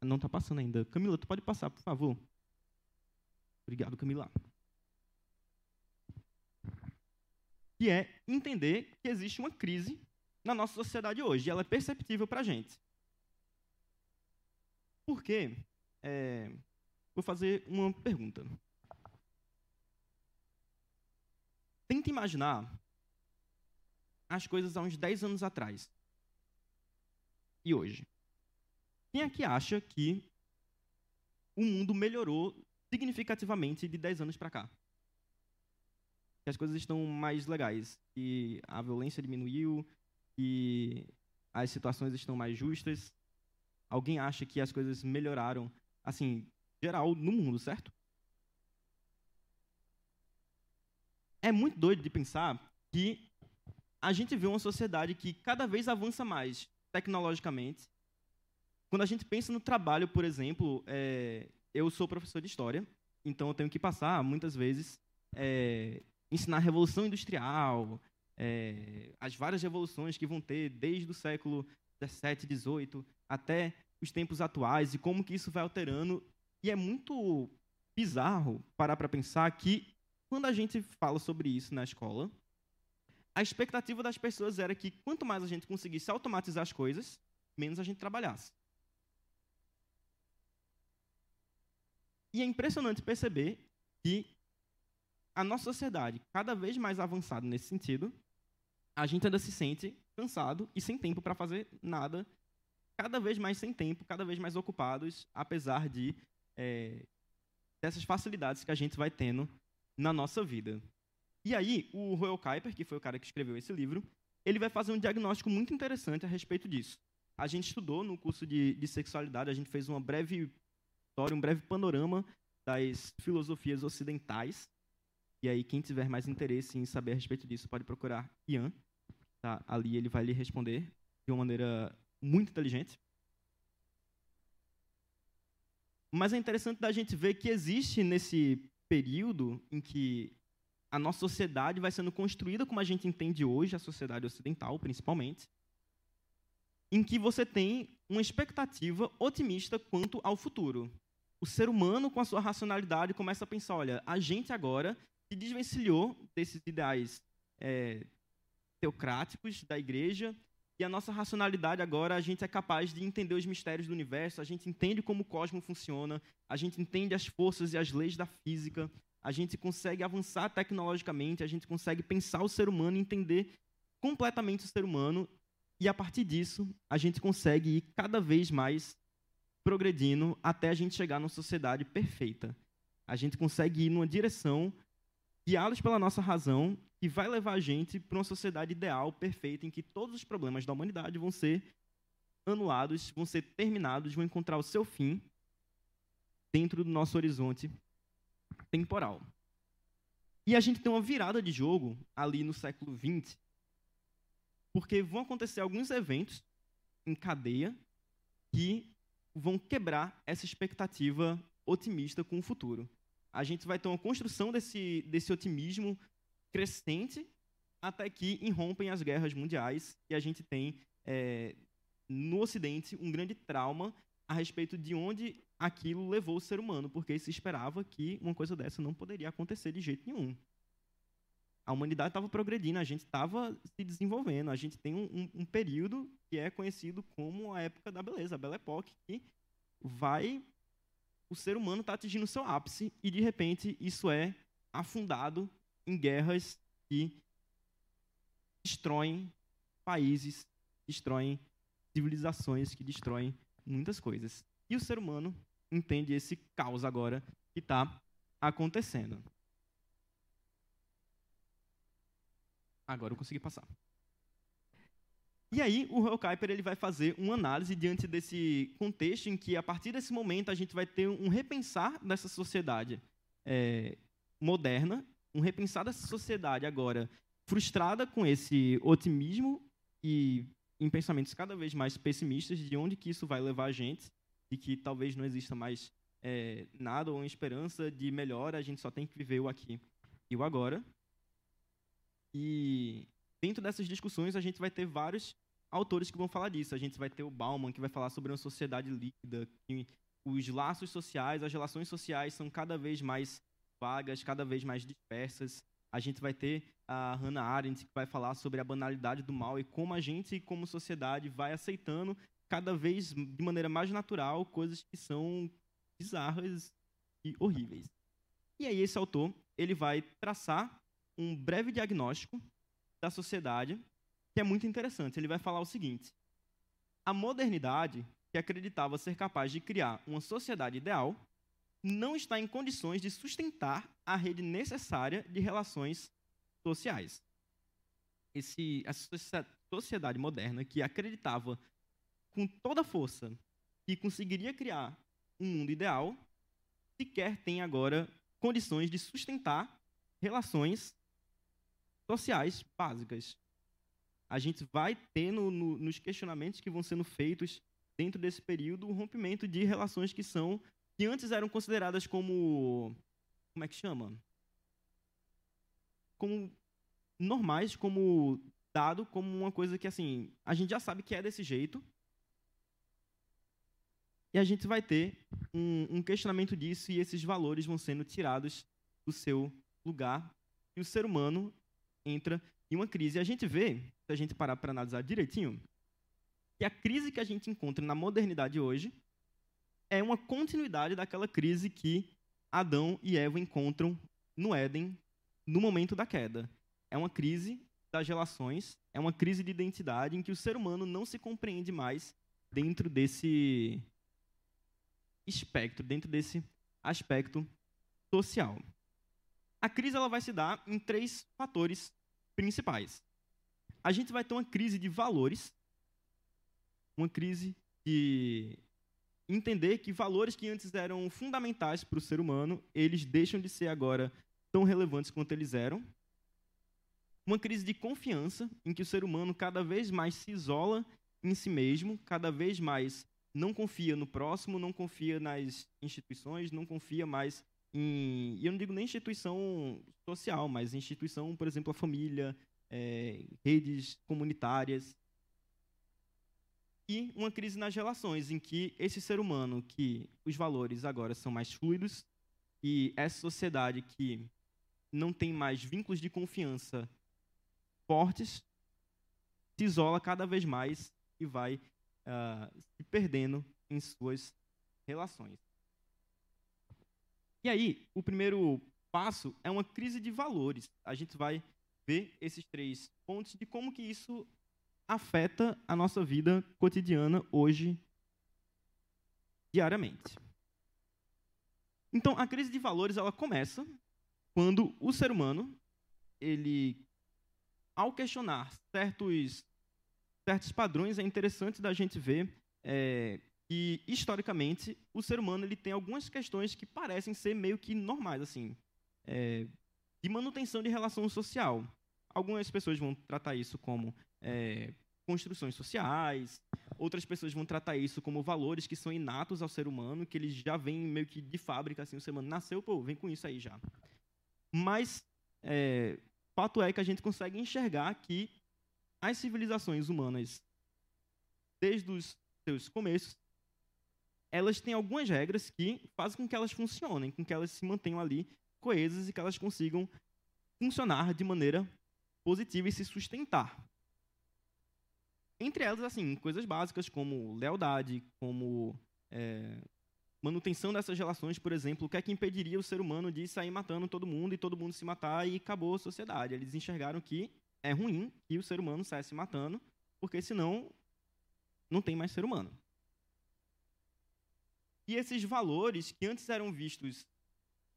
Não está passando ainda. Camila, tu pode passar, por favor? Obrigado, Camila. Que é entender que existe uma crise na nossa sociedade hoje. E ela é perceptível para a gente. Por quê? É, vou fazer uma pergunta. Tenta imaginar as coisas há uns 10 anos atrás e hoje. Quem aqui acha que o mundo melhorou significativamente de 10 anos para cá? Que as coisas estão mais legais, que a violência diminuiu, que as situações estão mais justas. Alguém acha que as coisas melhoraram, assim, geral no mundo, certo? É muito doido de pensar que a gente vê uma sociedade que cada vez avança mais tecnologicamente. Quando a gente pensa no trabalho, por exemplo, é, eu sou professor de história, então eu tenho que passar, muitas vezes, é, ensinar a Revolução Industrial, é, as várias revoluções que vão ter desde o século 17, 18, até os tempos atuais e como que isso vai alterando. E é muito bizarro parar para pensar que quando a gente fala sobre isso na escola, a expectativa das pessoas era que quanto mais a gente conseguisse automatizar as coisas, menos a gente trabalhasse. E é impressionante perceber que a nossa sociedade, cada vez mais avançada nesse sentido, a gente ainda se sente cansado e sem tempo para fazer nada, cada vez mais sem tempo, cada vez mais ocupados, apesar de é, dessas facilidades que a gente vai tendo na nossa vida. E aí, o Royal Kuiper, que foi o cara que escreveu esse livro, ele vai fazer um diagnóstico muito interessante a respeito disso. A gente estudou no curso de, de sexualidade, a gente fez uma breve história, um breve panorama das filosofias ocidentais. E aí, quem tiver mais interesse em saber a respeito disso, pode procurar Ian. Tá? Ali ele vai lhe responder de uma maneira muito inteligente. Mas é interessante da gente ver que existe nesse período em que a nossa sociedade vai sendo construída como a gente entende hoje, a sociedade ocidental, principalmente, em que você tem uma expectativa otimista quanto ao futuro. O ser humano, com a sua racionalidade, começa a pensar: olha, a gente agora se desvencilhou desses ideais é, teocráticos da igreja e a nossa racionalidade agora, a gente é capaz de entender os mistérios do universo, a gente entende como o cosmos funciona, a gente entende as forças e as leis da física, a gente consegue avançar tecnologicamente, a gente consegue pensar o ser humano, entender completamente o ser humano, e a partir disso, a gente consegue ir cada vez mais progredindo até a gente chegar numa sociedade perfeita. A gente consegue ir numa direção guiados pela nossa razão que vai levar a gente para uma sociedade ideal, perfeita, em que todos os problemas da humanidade vão ser anulados, vão ser terminados, vão encontrar o seu fim dentro do nosso horizonte temporal. E a gente tem uma virada de jogo ali no século XX, porque vão acontecer alguns eventos em cadeia que vão quebrar essa expectativa otimista com o futuro. A gente vai ter uma construção desse, desse otimismo crescente até que irrompem as guerras mundiais e a gente tem é, no Ocidente um grande trauma a respeito de onde aquilo levou o ser humano, porque se esperava que uma coisa dessa não poderia acontecer de jeito nenhum. A humanidade estava progredindo, a gente estava se desenvolvendo, a gente tem um, um, um, período que é conhecido como a época da beleza, a Belle Époque, que vai o ser humano está atingindo seu ápice e de repente isso é afundado em guerras que destroem países, destroem civilizações, que destroem muitas coisas. E o ser humano entende esse caos agora que está acontecendo. Agora eu consegui passar. E aí, o Royal Kuiper ele vai fazer uma análise diante desse contexto em que, a partir desse momento, a gente vai ter um repensar dessa sociedade é, moderna um repensar dessa sociedade agora frustrada com esse otimismo e em pensamentos cada vez mais pessimistas de onde que isso vai levar a gente e que talvez não exista mais é, nada ou uma esperança de melhora, a gente só tem que viver o aqui e o agora. E dentro dessas discussões a gente vai ter vários autores que vão falar disso. A gente vai ter o Bauman, que vai falar sobre uma sociedade líquida, que os laços sociais, as relações sociais são cada vez mais vagas, cada vez mais dispersas. A gente vai ter a Hannah Arendt, que vai falar sobre a banalidade do mal e como a gente, como sociedade, vai aceitando cada vez de maneira mais natural coisas que são bizarras e horríveis. E aí esse autor, ele vai traçar um breve diagnóstico da sociedade, que é muito interessante. Ele vai falar o seguinte: a modernidade, que acreditava ser capaz de criar uma sociedade ideal, não está em condições de sustentar a rede necessária de relações sociais. Esse, essa sociedade moderna que acreditava com toda força que conseguiria criar um mundo ideal, sequer tem agora condições de sustentar relações sociais básicas. A gente vai ter no, no, nos questionamentos que vão sendo feitos dentro desse período o rompimento de relações que são que antes eram consideradas como. Como é que chama? Como normais, como dado como uma coisa que, assim, a gente já sabe que é desse jeito. E a gente vai ter um, um questionamento disso e esses valores vão sendo tirados do seu lugar e o ser humano entra em uma crise. E a gente vê, se a gente parar para analisar direitinho, que a crise que a gente encontra na modernidade hoje é uma continuidade daquela crise que Adão e Eva encontram no Éden no momento da queda. É uma crise das relações, é uma crise de identidade em que o ser humano não se compreende mais dentro desse espectro, dentro desse aspecto social. A crise ela vai se dar em três fatores principais. A gente vai ter uma crise de valores, uma crise de entender que valores que antes eram fundamentais para o ser humano, eles deixam de ser agora tão relevantes quanto eles eram. Uma crise de confiança, em que o ser humano cada vez mais se isola em si mesmo, cada vez mais não confia no próximo, não confia nas instituições, não confia mais em. E eu não digo nem instituição social, mas instituição, por exemplo, a família, é, redes comunitárias. E uma crise nas relações, em que esse ser humano, que os valores agora são mais fluidos, e essa sociedade que não tem mais vínculos de confiança fortes, se isola cada vez mais e vai uh, se perdendo em suas relações. E aí, o primeiro passo é uma crise de valores. A gente vai ver esses três pontos de como que isso afeta a nossa vida cotidiana hoje, diariamente. Então, a crise de valores ela começa quando o ser humano, ele, ao questionar certos certos padrões, é interessante da gente ver é, que, historicamente, o ser humano ele tem algumas questões que parecem ser meio que normais, assim, é, de manutenção de relação social. Algumas pessoas vão tratar isso como é, construções sociais, outras pessoas vão tratar isso como valores que são inatos ao ser humano, que eles já vêm meio que de fábrica, assim, o ser humano nasceu, pô, vem com isso aí já. Mas, é, fato é que a gente consegue enxergar que as civilizações humanas, desde os seus começos, elas têm algumas regras que fazem com que elas funcionem, com que elas se mantenham ali coesas e que elas consigam funcionar de maneira positiva e se sustentar. Entre elas, assim, coisas básicas como lealdade, como é, manutenção dessas relações, por exemplo, o que é que impediria o ser humano de sair matando todo mundo e todo mundo se matar e acabou a sociedade? Eles enxergaram que é ruim que o ser humano saia se matando, porque senão não tem mais ser humano. E esses valores que antes eram vistos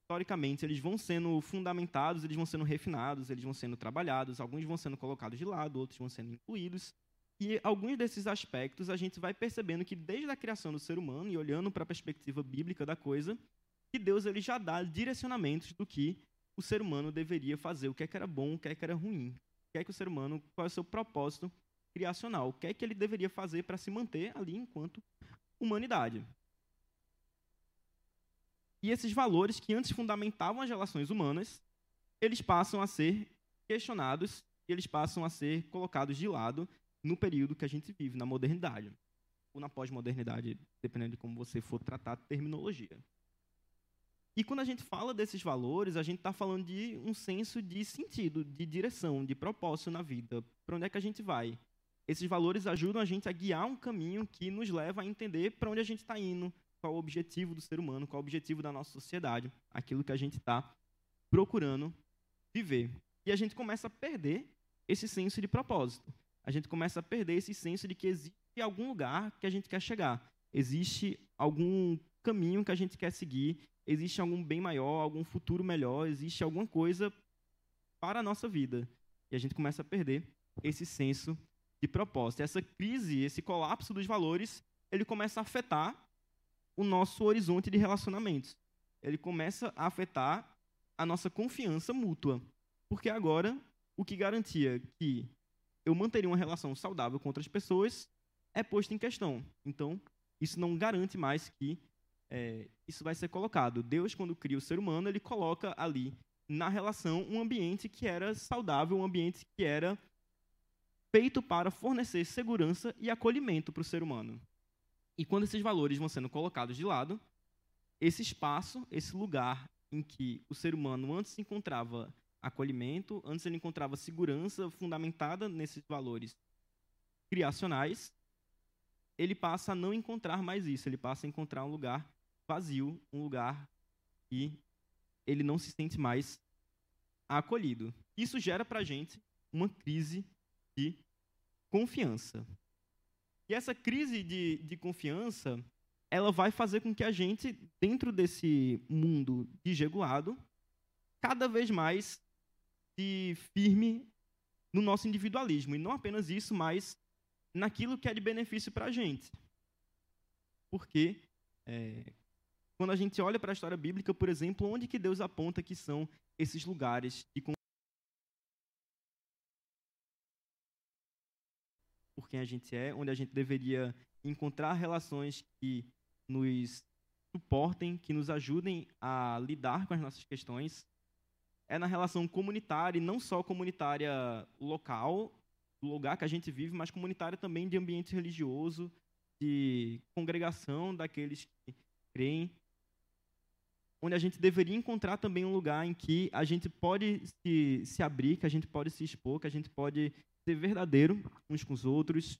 historicamente, eles vão sendo fundamentados, eles vão sendo refinados, eles vão sendo trabalhados, alguns vão sendo colocados de lado, outros vão sendo incluídos. E alguns desses aspectos a gente vai percebendo que desde a criação do ser humano e olhando para a perspectiva bíblica da coisa, que Deus ele já dá direcionamentos do que o ser humano deveria fazer, o que, é que era bom, o que, é que era ruim, que é que o ser humano, qual é o seu propósito criacional, o que é que ele deveria fazer para se manter ali enquanto humanidade. E esses valores que antes fundamentavam as relações humanas, eles passam a ser questionados e eles passam a ser colocados de lado no período que a gente vive, na modernidade. Ou na pós-modernidade, dependendo de como você for tratar a terminologia. E quando a gente fala desses valores, a gente está falando de um senso de sentido, de direção, de propósito na vida. Para onde é que a gente vai? Esses valores ajudam a gente a guiar um caminho que nos leva a entender para onde a gente está indo, qual o objetivo do ser humano, qual o objetivo da nossa sociedade, aquilo que a gente está procurando viver. E a gente começa a perder esse senso de propósito. A gente começa a perder esse senso de que existe algum lugar que a gente quer chegar. Existe algum caminho que a gente quer seguir, existe algum bem maior, algum futuro melhor, existe alguma coisa para a nossa vida. E a gente começa a perder esse senso de propósito. Essa crise, esse colapso dos valores, ele começa a afetar o nosso horizonte de relacionamentos. Ele começa a afetar a nossa confiança mútua. Porque agora, o que garantia que eu manteria uma relação saudável com outras pessoas é posto em questão. Então, isso não garante mais que é, isso vai ser colocado. Deus, quando cria o ser humano, ele coloca ali na relação um ambiente que era saudável, um ambiente que era feito para fornecer segurança e acolhimento para o ser humano. E quando esses valores vão sendo colocados de lado, esse espaço, esse lugar em que o ser humano antes encontrava acolhimento, antes ele encontrava segurança fundamentada nesses valores criacionais, ele passa a não encontrar mais isso, ele passa a encontrar um lugar vazio, um lugar que ele não se sente mais acolhido. Isso gera para a gente uma crise de confiança. E essa crise de, de confiança, ela vai fazer com que a gente, dentro desse mundo desregulado, cada vez mais se firme no nosso individualismo. E não apenas isso, mas naquilo que é de benefício para a gente. Porque é, quando a gente olha para a história bíblica, por exemplo, onde que Deus aponta que são esses lugares de por quem a gente é, onde a gente deveria encontrar relações que nos suportem, que nos ajudem a lidar com as nossas questões, é na relação comunitária, e não só comunitária local, do lugar que a gente vive, mas comunitária também de ambiente religioso, de congregação daqueles que creem, onde a gente deveria encontrar também um lugar em que a gente pode se, se abrir, que a gente pode se expor, que a gente pode ser verdadeiro uns com os outros.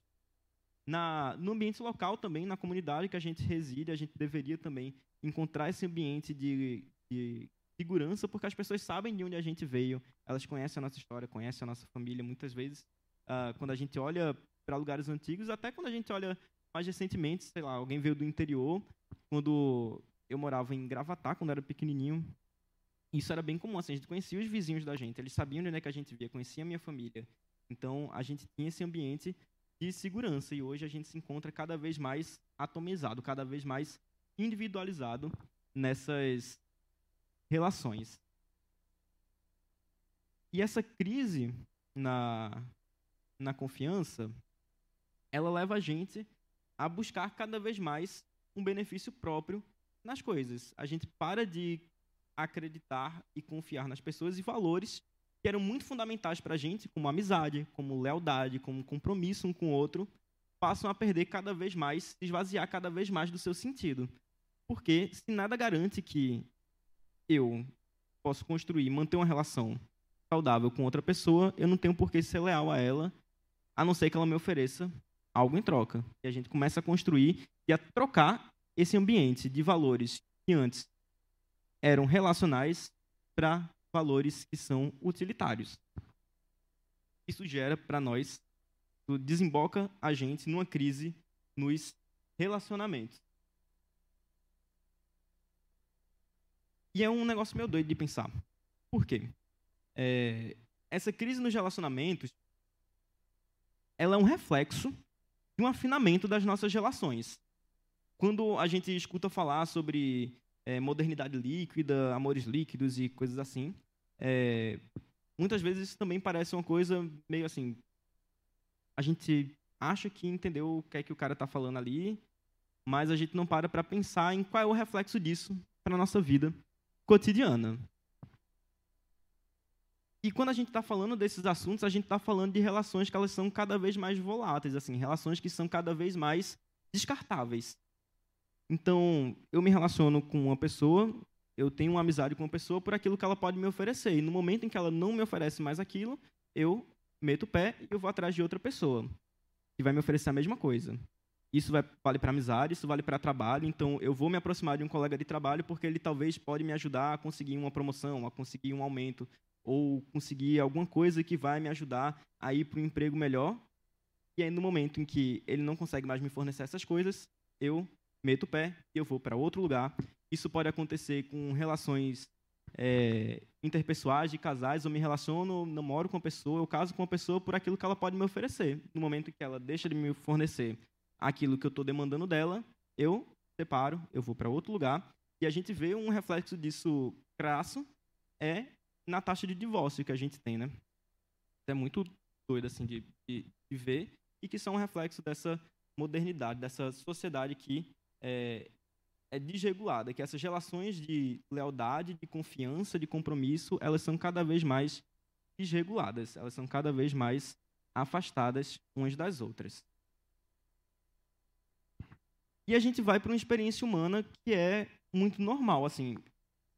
Na, no ambiente local também, na comunidade que a gente reside, a gente deveria também encontrar esse ambiente de, de segurança, porque as pessoas sabem de onde a gente veio, elas conhecem a nossa história, conhecem a nossa família. Muitas vezes, uh, quando a gente olha para lugares antigos, até quando a gente olha mais recentemente, sei lá, alguém veio do interior, quando eu morava em Gravatá, quando era pequenininho, isso era bem comum, assim, a gente conhecia os vizinhos da gente, eles sabiam onde é que a gente via, conhecia a minha família. Então, a gente tinha esse ambiente de segurança e hoje a gente se encontra cada vez mais atomizado, cada vez mais individualizado nessas relações. E essa crise na, na confiança, ela leva a gente a buscar cada vez mais um benefício próprio nas coisas. A gente para de acreditar e confiar nas pessoas e valores que eram muito fundamentais para a gente, como amizade, como lealdade, como compromisso um com o outro, passam a perder cada vez mais, se esvaziar cada vez mais do seu sentido. Porque se nada garante que eu posso construir, manter uma relação saudável com outra pessoa, eu não tenho por que ser leal a ela, a não ser que ela me ofereça algo em troca. E a gente começa a construir e a trocar esse ambiente de valores que antes eram relacionais para valores que são utilitários. Isso gera para nós, desemboca a gente numa crise nos relacionamentos. E é um negócio meio doido de pensar. Por quê? É, essa crise nos relacionamentos, ela é um reflexo de um afinamento das nossas relações. Quando a gente escuta falar sobre é, modernidade líquida, amores líquidos e coisas assim, é, muitas vezes isso também parece uma coisa meio assim. A gente acha que entendeu o que é que o cara está falando ali, mas a gente não para para pensar em qual é o reflexo disso para a nossa vida cotidiana. E quando a gente está falando desses assuntos, a gente está falando de relações que elas são cada vez mais voláteis, assim, relações que são cada vez mais descartáveis. Então, eu me relaciono com uma pessoa, eu tenho uma amizade com uma pessoa por aquilo que ela pode me oferecer. E no momento em que ela não me oferece mais aquilo, eu meto o pé e eu vou atrás de outra pessoa que vai me oferecer a mesma coisa. Isso vai, vale para amizade, isso vale para trabalho. Então, eu vou me aproximar de um colega de trabalho porque ele talvez pode me ajudar a conseguir uma promoção, a conseguir um aumento, ou conseguir alguma coisa que vai me ajudar a ir para um emprego melhor. E aí, no momento em que ele não consegue mais me fornecer essas coisas, eu meto o pé e eu vou para outro lugar. Isso pode acontecer com relações é, interpessoais de casais. Eu me relaciono, namoro com uma pessoa, eu caso com uma pessoa por aquilo que ela pode me oferecer. No momento que ela deixa de me fornecer aquilo que eu estou demandando dela, eu separo, eu vou para outro lugar. E a gente vê um reflexo disso crasso é na taxa de divórcio que a gente tem, né? É muito doido assim de, de, de ver e que são um reflexo dessa modernidade, dessa sociedade que é, é desregulada, que essas relações de lealdade, de confiança, de compromisso, elas são cada vez mais desreguladas, elas são cada vez mais afastadas umas das outras. E a gente vai para uma experiência humana que é muito normal, assim.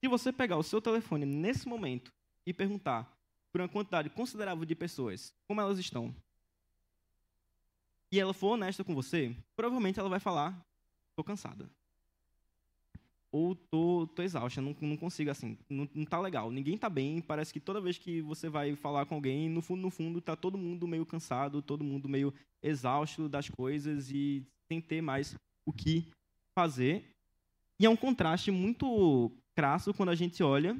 Se você pegar o seu telefone nesse momento e perguntar por uma quantidade considerável de pessoas como elas estão, e ela for honesta com você, provavelmente ela vai falar: estou cansada. Ou tô, tô exausta, não, não consigo assim, não, não tá legal. Ninguém tá bem, parece que toda vez que você vai falar com alguém, no fundo, no fundo, tá todo mundo meio cansado, todo mundo meio exausto das coisas e sem ter mais o que fazer. E é um contraste muito crasso quando a gente olha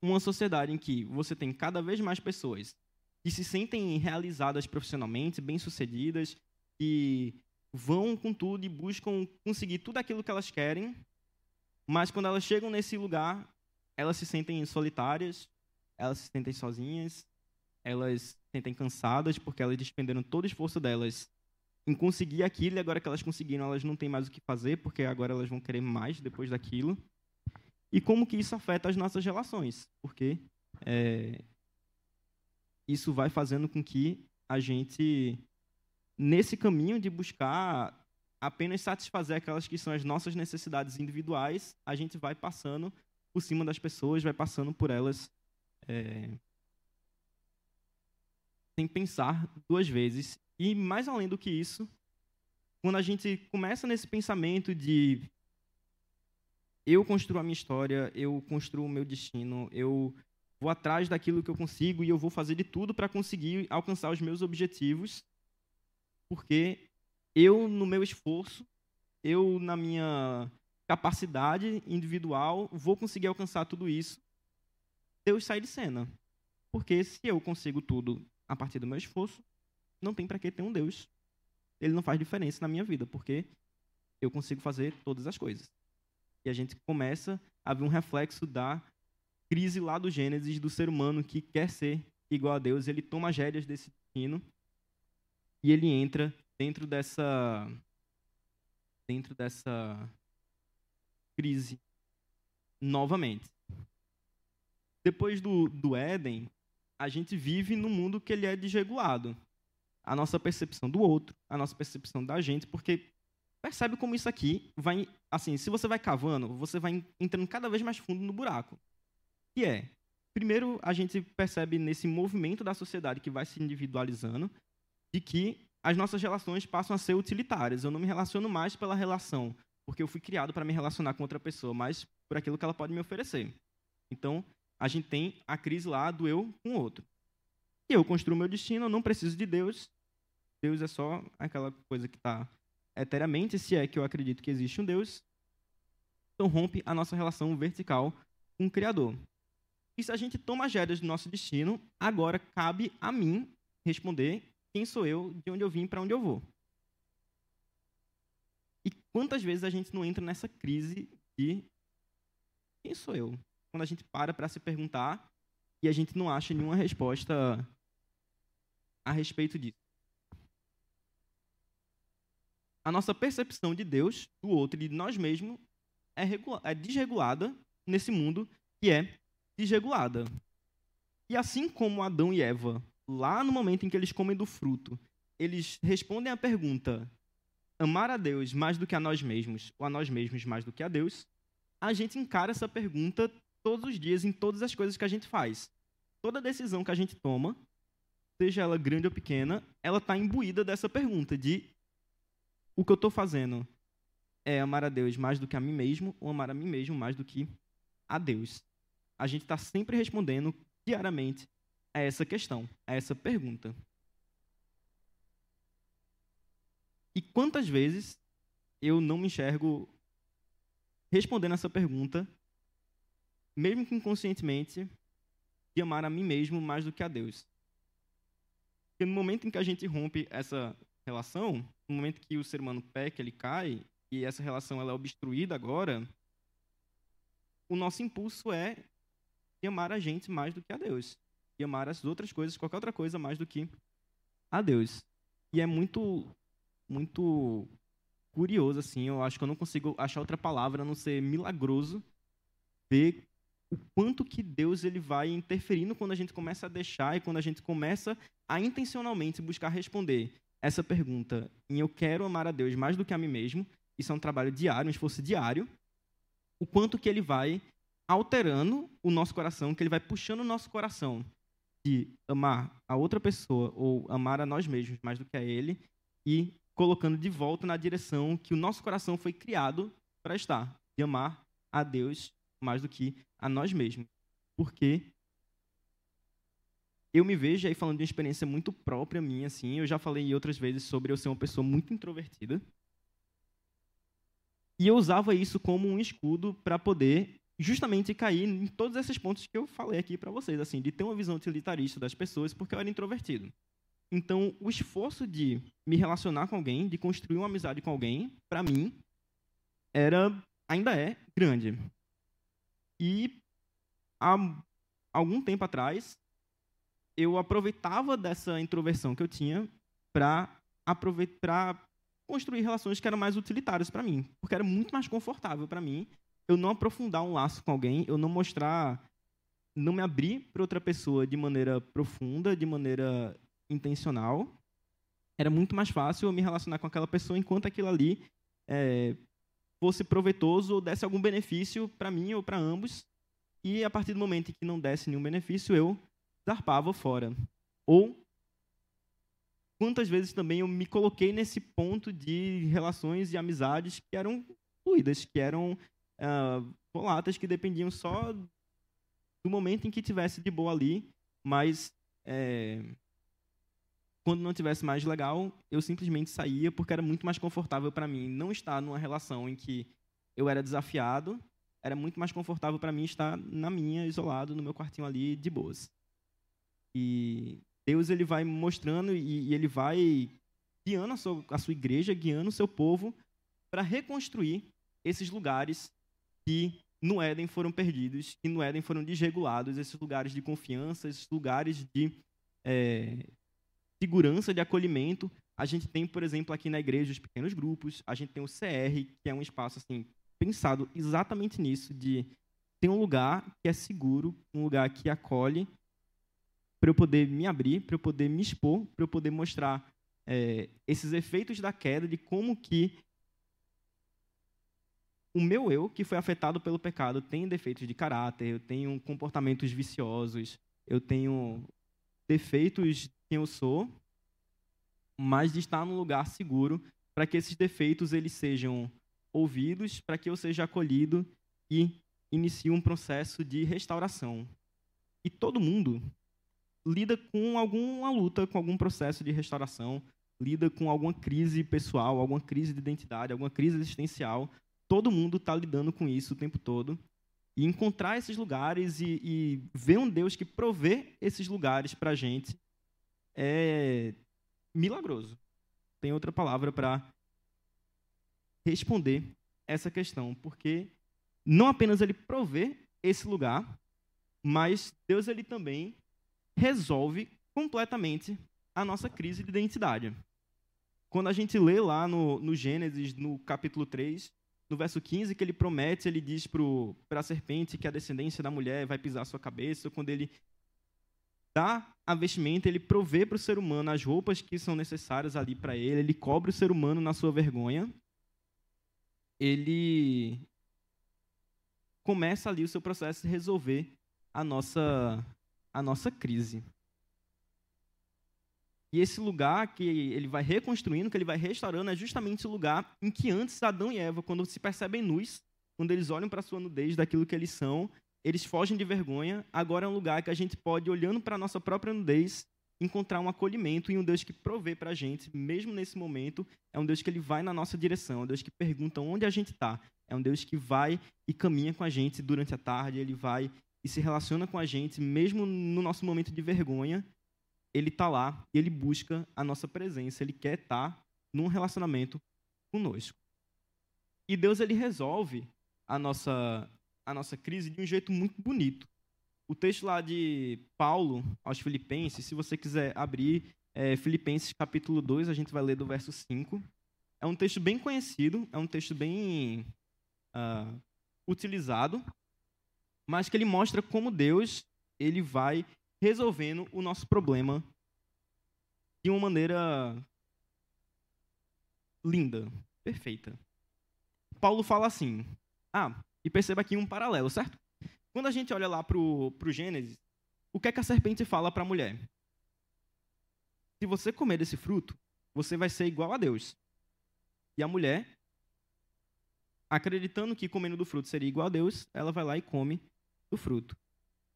uma sociedade em que você tem cada vez mais pessoas que se sentem realizadas profissionalmente, bem-sucedidas, que vão com tudo e buscam conseguir tudo aquilo que elas querem, mas quando elas chegam nesse lugar, elas se sentem solitárias, elas se sentem sozinhas, elas se sentem cansadas porque elas despenderam todo o esforço delas em conseguir aquilo e agora que elas conseguiram, elas não têm mais o que fazer porque agora elas vão querer mais depois daquilo. E como que isso afeta as nossas relações? Porque é, isso vai fazendo com que a gente, nesse caminho de buscar apenas satisfazer aquelas que são as nossas necessidades individuais, a gente vai passando por cima das pessoas, vai passando por elas é, sem pensar duas vezes. E mais além do que isso, quando a gente começa nesse pensamento de eu construo a minha história, eu construo o meu destino, eu vou atrás daquilo que eu consigo e eu vou fazer de tudo para conseguir alcançar os meus objetivos, porque eu, no meu esforço, eu, na minha capacidade individual, vou conseguir alcançar tudo isso. Deus sai de cena. Porque se eu consigo tudo a partir do meu esforço, não tem para que ter um Deus. Ele não faz diferença na minha vida, porque eu consigo fazer todas as coisas. E a gente começa a ver um reflexo da crise lá do Gênesis do ser humano que quer ser igual a Deus, ele toma as rédeas desse destino e ele entra dentro dessa dentro dessa crise novamente. Depois do, do Éden, a gente vive num mundo que ele é desregulado. A nossa percepção do outro, a nossa percepção da gente, porque percebe como isso aqui vai, assim, se você vai cavando, você vai entrando cada vez mais fundo no buraco que é, primeiro, a gente percebe nesse movimento da sociedade que vai se individualizando, de que as nossas relações passam a ser utilitárias. Eu não me relaciono mais pela relação, porque eu fui criado para me relacionar com outra pessoa, mas por aquilo que ela pode me oferecer. Então, a gente tem a crise lá do eu com o outro. E eu construo meu destino, eu não preciso de Deus. Deus é só aquela coisa que está eteramente, se é que eu acredito que existe um Deus. Então rompe a nossa relação vertical com o Criador. E se a gente toma as rédeas do nosso destino, agora cabe a mim responder quem sou eu, de onde eu vim, para onde eu vou. E quantas vezes a gente não entra nessa crise de quem sou eu? Quando a gente para para se perguntar e a gente não acha nenhuma resposta a respeito disso. A nossa percepção de Deus, do outro e de nós mesmos é, é desregulada nesse mundo que é desregulada. E assim como Adão e Eva, lá no momento em que eles comem do fruto, eles respondem à pergunta: amar a Deus mais do que a nós mesmos, ou a nós mesmos mais do que a Deus, a gente encara essa pergunta todos os dias em todas as coisas que a gente faz. Toda decisão que a gente toma, seja ela grande ou pequena, ela está imbuída dessa pergunta de o que eu estou fazendo é amar a Deus mais do que a mim mesmo ou amar a mim mesmo mais do que a Deus a gente está sempre respondendo diariamente a essa questão, a essa pergunta. E quantas vezes eu não me enxergo respondendo essa pergunta, mesmo que inconscientemente, de amar a mim mesmo mais do que a Deus? Porque no momento em que a gente rompe essa relação, no momento que o ser humano peca, ele cai, e essa relação ela é obstruída agora, o nosso impulso é e amar a gente mais do que a Deus. Amar as outras coisas, qualquer outra coisa, mais do que a Deus. E é muito, muito curioso, assim. Eu acho que eu não consigo achar outra palavra a não ser milagroso ver o quanto que Deus ele vai interferindo quando a gente começa a deixar e quando a gente começa a intencionalmente buscar responder essa pergunta em eu quero amar a Deus mais do que a mim mesmo, isso é um trabalho diário, um esforço diário, o quanto que ele vai alterando o nosso coração, que ele vai puxando o nosso coração de amar a outra pessoa ou amar a nós mesmos mais do que a ele e colocando de volta na direção que o nosso coração foi criado para estar, de amar a Deus mais do que a nós mesmos. Porque eu me vejo aí falando de uma experiência muito própria minha, assim. Eu já falei outras vezes sobre eu ser uma pessoa muito introvertida. E eu usava isso como um escudo para poder justamente cair em todos esses pontos que eu falei aqui para vocês, assim, de ter uma visão utilitarista das pessoas, porque eu era introvertido. Então, o esforço de me relacionar com alguém, de construir uma amizade com alguém, para mim, era ainda é grande. E há algum tempo atrás, eu aproveitava dessa introversão que eu tinha para aproveitar construir relações que eram mais utilitárias para mim, porque era muito mais confortável para mim eu não aprofundar um laço com alguém, eu não mostrar, não me abrir para outra pessoa de maneira profunda, de maneira intencional. Era muito mais fácil eu me relacionar com aquela pessoa enquanto aquilo ali é, fosse proveitoso ou desse algum benefício para mim ou para ambos. E a partir do momento em que não desse nenhum benefício, eu zarpava fora. Ou quantas vezes também eu me coloquei nesse ponto de relações e amizades que eram fluidas, que eram uh, voláteis, que dependiam só do momento em que tivesse de boa ali, mas é, quando não tivesse mais legal, eu simplesmente saía porque era muito mais confortável para mim não estar numa relação em que eu era desafiado, era muito mais confortável para mim estar na minha, isolado, no meu quartinho ali, de boas. E Deus ele vai mostrando e, e ele vai guiando a sua, a sua igreja, guiando o seu povo para reconstruir esses lugares que no Éden foram perdidos, que no Éden foram desregulados, esses lugares de confiança, esses lugares de é, segurança, de acolhimento. A gente tem, por exemplo, aqui na igreja os pequenos grupos, a gente tem o CR, que é um espaço assim pensado exatamente nisso, de ter um lugar que é seguro, um lugar que acolhe, para eu poder me abrir, para eu poder me expor, para eu poder mostrar é, esses efeitos da queda, de como que o meu eu, que foi afetado pelo pecado, tem defeitos de caráter, eu tenho comportamentos viciosos, eu tenho defeitos de quem eu sou, mas de estar num lugar seguro para que esses defeitos eles sejam ouvidos, para que eu seja acolhido e inicie um processo de restauração. E todo mundo lida com alguma luta, com algum processo de restauração, lida com alguma crise pessoal, alguma crise de identidade, alguma crise existencial. Todo mundo está lidando com isso o tempo todo. E encontrar esses lugares e, e ver um Deus que provê esses lugares para a gente é milagroso. Tem outra palavra para responder essa questão, porque não apenas ele provê esse lugar, mas Deus ele também resolve completamente a nossa crise de identidade. Quando a gente lê lá no, no Gênesis, no capítulo 3, no verso 15, que ele promete, ele diz para a serpente que a descendência da mulher vai pisar sua cabeça, quando ele dá a vestimenta, ele provê para o ser humano as roupas que são necessárias ali para ele, ele cobre o ser humano na sua vergonha, ele começa ali o seu processo de resolver a nossa a nossa crise. E esse lugar que ele vai reconstruindo, que ele vai restaurando, é justamente o lugar em que antes Adão e Eva, quando se percebem nus, quando eles olham para a sua nudez daquilo que eles são, eles fogem de vergonha. Agora é um lugar que a gente pode, olhando para a nossa própria nudez, encontrar um acolhimento e um Deus que provê para a gente, mesmo nesse momento. É um Deus que ele vai na nossa direção, é um Deus que pergunta onde a gente está. É um Deus que vai e caminha com a gente durante a tarde, ele vai e se relaciona com a gente, mesmo no nosso momento de vergonha, ele está lá e ele busca a nossa presença, ele quer estar tá num relacionamento conosco. E Deus ele resolve a nossa a nossa crise de um jeito muito bonito. O texto lá de Paulo aos Filipenses, se você quiser abrir é, Filipenses capítulo 2, a gente vai ler do verso 5. É um texto bem conhecido, é um texto bem uh, utilizado mas que ele mostra como Deus ele vai resolvendo o nosso problema de uma maneira linda, perfeita. Paulo fala assim. Ah, e perceba aqui um paralelo, certo? Quando a gente olha lá para o Gênesis, o que é que a serpente fala para a mulher? Se você comer desse fruto, você vai ser igual a Deus. E a mulher, acreditando que comendo do fruto seria igual a Deus, ela vai lá e come do fruto.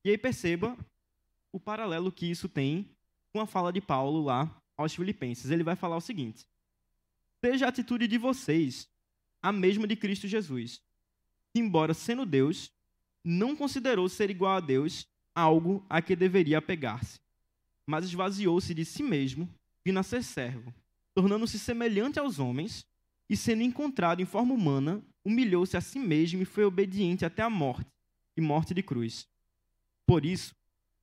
E aí perceba o paralelo que isso tem com a fala de Paulo lá aos Filipenses. Ele vai falar o seguinte: Seja a atitude de vocês a mesma de Cristo Jesus, que, embora sendo Deus, não considerou ser igual a Deus algo a que deveria apegar-se, mas esvaziou-se de si mesmo, vindo a ser servo, tornando-se semelhante aos homens, e sendo encontrado em forma humana, humilhou-se a si mesmo e foi obediente até a morte, e morte de cruz. Por isso,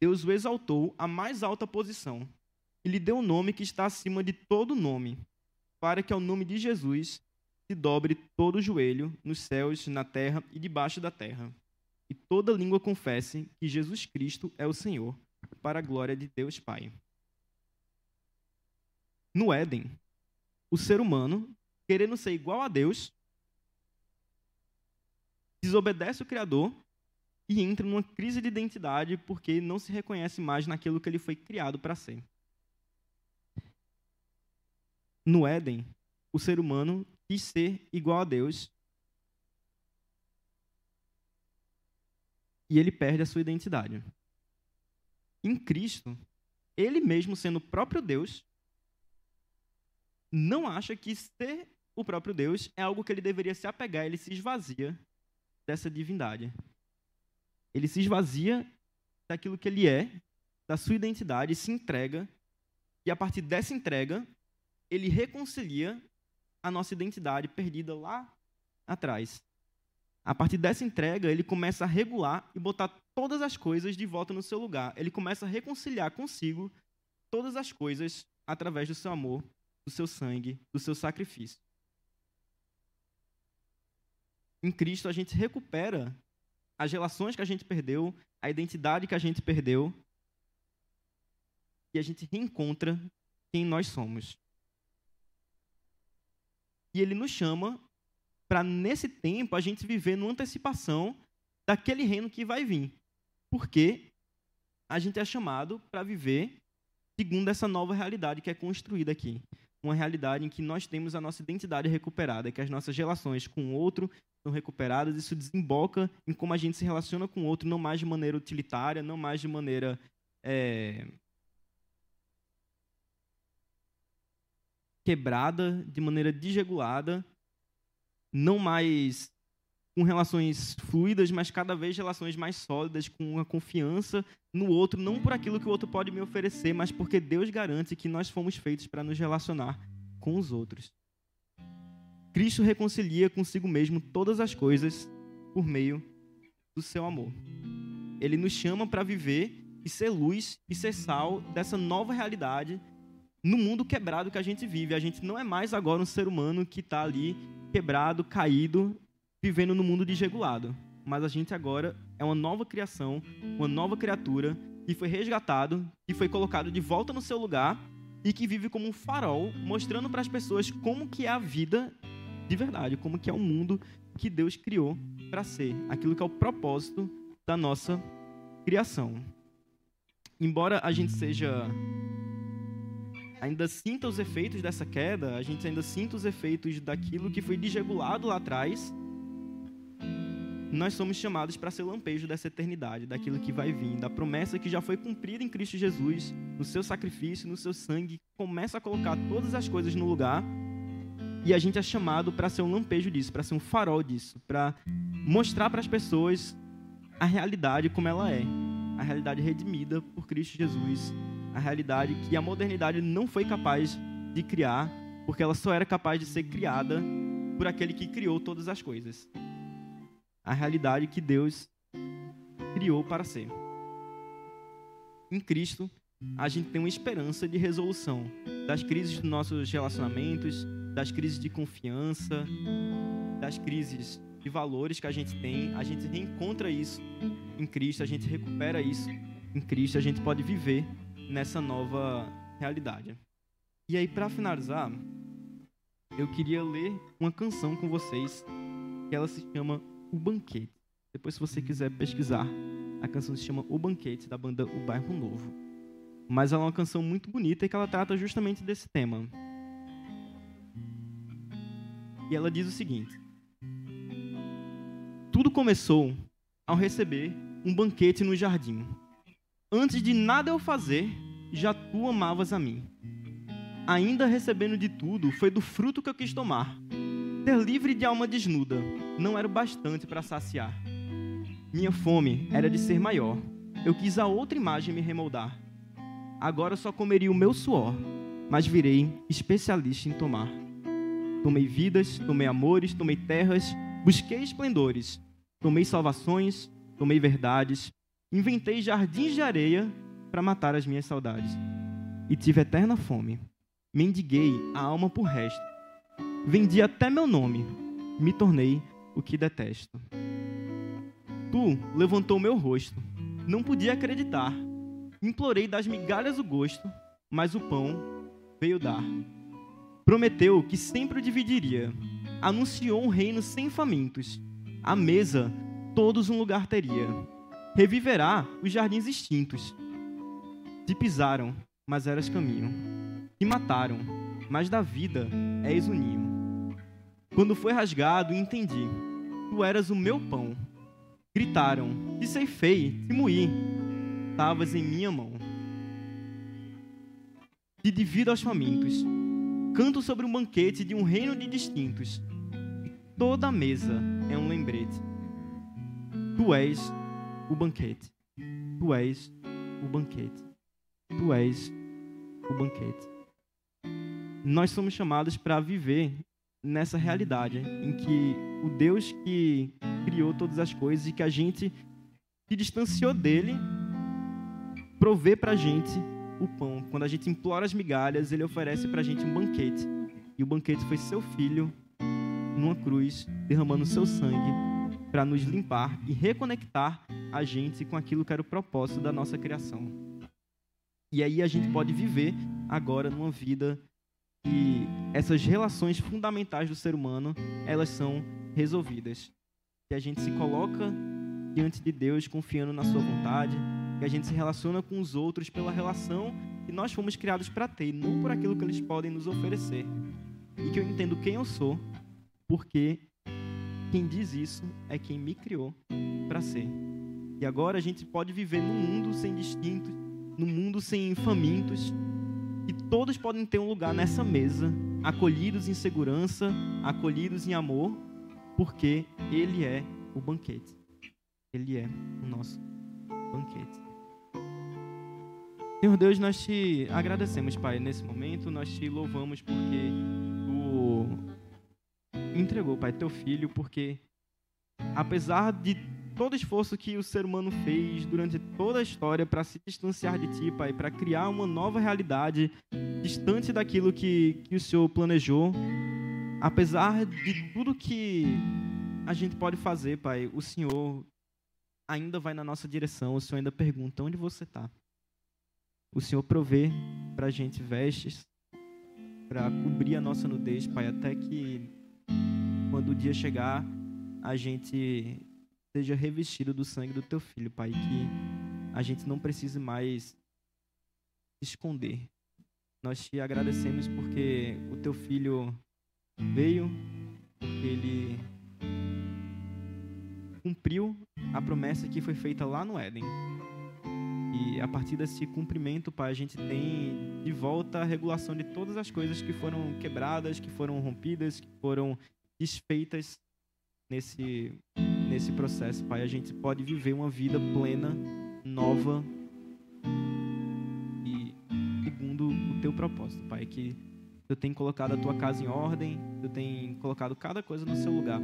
Deus o exaltou à mais alta posição e lhe deu o um nome que está acima de todo nome, para que ao nome de Jesus se dobre todo o joelho nos céus, na terra e debaixo da terra, e toda língua confesse que Jesus Cristo é o Senhor, para a glória de Deus Pai. No Éden, o ser humano, querendo ser igual a Deus, desobedece o Criador e entra numa crise de identidade porque não se reconhece mais naquilo que ele foi criado para ser. No Éden, o ser humano quis ser igual a Deus e ele perde a sua identidade. Em Cristo, ele mesmo sendo o próprio Deus, não acha que ser o próprio Deus é algo que ele deveria se apegar, ele se esvazia dessa divindade. Ele se esvazia daquilo que ele é, da sua identidade, se entrega, e a partir dessa entrega, ele reconcilia a nossa identidade perdida lá atrás. A partir dessa entrega, ele começa a regular e botar todas as coisas de volta no seu lugar. Ele começa a reconciliar consigo todas as coisas através do seu amor, do seu sangue, do seu sacrifício. Em Cristo, a gente recupera as relações que a gente perdeu, a identidade que a gente perdeu, e a gente reencontra quem nós somos. E ele nos chama para, nesse tempo, a gente viver numa antecipação daquele reino que vai vir. Porque a gente é chamado para viver segundo essa nova realidade que é construída aqui. Uma realidade em que nós temos a nossa identidade recuperada, que as nossas relações com o outro são recuperadas, isso desemboca em como a gente se relaciona com o outro, não mais de maneira utilitária, não mais de maneira é, quebrada, de maneira desregulada, não mais com relações fluidas, mas cada vez relações mais sólidas, com uma confiança no outro, não por aquilo que o outro pode me oferecer, mas porque Deus garante que nós fomos feitos para nos relacionar com os outros. Cristo reconcilia consigo mesmo todas as coisas por meio do seu amor. Ele nos chama para viver e ser luz e ser sal dessa nova realidade no mundo quebrado que a gente vive. A gente não é mais agora um ser humano que está ali quebrado, caído, vivendo no mundo desregulado. Mas a gente agora é uma nova criação, uma nova criatura que foi resgatado, que foi colocado de volta no seu lugar e que vive como um farol, mostrando para as pessoas como que é a vida de verdade, como que é o mundo que Deus criou para ser, aquilo que é o propósito da nossa criação. Embora a gente seja ainda sinta os efeitos dessa queda, a gente ainda sinta os efeitos daquilo que foi desregulado lá atrás, nós somos chamados para ser lampejo dessa eternidade, daquilo que vai vir, da promessa que já foi cumprida em Cristo Jesus, no seu sacrifício, no seu sangue, começa a colocar todas as coisas no lugar. E a gente é chamado para ser um lampejo disso, para ser um farol disso, para mostrar para as pessoas a realidade como ela é, a realidade redimida por Cristo Jesus, a realidade que a modernidade não foi capaz de criar, porque ela só era capaz de ser criada por aquele que criou todas as coisas. A realidade que Deus criou para ser. Em Cristo, a gente tem uma esperança de resolução das crises dos nossos relacionamentos, das crises de confiança, das crises de valores que a gente tem. A gente reencontra isso em Cristo, a gente recupera isso em Cristo, a gente pode viver nessa nova realidade. E aí, para finalizar, eu queria ler uma canção com vocês que ela se chama O Banquete. Depois, se você quiser pesquisar, a canção se chama O Banquete, da banda O Bairro Novo. Mas ela é uma canção muito bonita e que ela trata justamente desse tema. E ela diz o seguinte: Tudo começou ao receber um banquete no jardim. Antes de nada eu fazer, já tu amavas a mim. Ainda recebendo de tudo, foi do fruto que eu quis tomar. Ser livre de alma desnuda não era o bastante para saciar. Minha fome era de ser maior. Eu quis a outra imagem me remoldar. Agora só comeria o meu suor, mas virei especialista em tomar. Tomei vidas, tomei amores, tomei terras, busquei esplendores, tomei salvações, tomei verdades, inventei jardins de areia para matar as minhas saudades. E tive eterna fome. Mendiguei a alma por resto. Vendi até meu nome. Me tornei o que detesto. Tu levantou meu rosto. Não podia acreditar. Implorei das migalhas o gosto, mas o pão veio dar. Prometeu que sempre o dividiria. Anunciou um reino sem famintos. A mesa, todos um lugar teria. Reviverá os jardins extintos. Te pisaram, mas eras caminho. Te mataram, mas da vida és o ninho. Quando foi rasgado, entendi. Tu eras o meu pão. Gritaram, te ceifei, te moí. Estavas em minha mão. Te divido aos famintos canto sobre um banquete de um reino de distintos. Toda mesa é um lembrete. Tu és o banquete. Tu és o banquete. Tu és o banquete. Nós somos chamados para viver nessa realidade em que o Deus que criou todas as coisas e que a gente se distanciou dele provê para a gente o pão, quando a gente implora as migalhas, ele oferece para a gente um banquete. E o banquete foi seu filho numa cruz, derramando seu sangue para nos limpar e reconectar a gente com aquilo que era o propósito da nossa criação. E aí a gente pode viver agora numa vida que essas relações fundamentais do ser humano, elas são resolvidas. Que a gente se coloca diante de Deus confiando na sua vontade, que a gente se relaciona com os outros pela relação que nós fomos criados para ter, e não por aquilo que eles podem nos oferecer. E que eu entendo quem eu sou, porque quem diz isso é quem me criou para ser. E agora a gente pode viver num mundo sem distintos, num mundo sem famintos, e todos podem ter um lugar nessa mesa, acolhidos em segurança, acolhidos em amor, porque Ele é o banquete. Ele é o nosso banquete. Senhor Deus, nós te agradecemos, Pai, nesse momento, nós te louvamos porque tu entregou, Pai, teu filho, porque apesar de todo esforço que o ser humano fez durante toda a história para se distanciar de ti, Pai, para criar uma nova realidade distante daquilo que, que o Senhor planejou, apesar de tudo que a gente pode fazer, Pai, o Senhor ainda vai na nossa direção, o Senhor ainda pergunta onde você está o Senhor provê para a gente vestes para cobrir a nossa nudez, Pai, até que quando o dia chegar, a gente seja revestido do sangue do Teu Filho, Pai, que a gente não precise mais esconder. Nós te agradecemos porque o Teu Filho veio, porque Ele cumpriu a promessa que foi feita lá no Éden. E a partir desse cumprimento, Pai, a gente tem de volta a regulação de todas as coisas que foram quebradas, que foram rompidas, que foram desfeitas nesse, nesse processo, Pai. A gente pode viver uma vida plena, nova e segundo o teu propósito, Pai. Que tu tem colocado a tua casa em ordem, tu tem colocado cada coisa no seu lugar.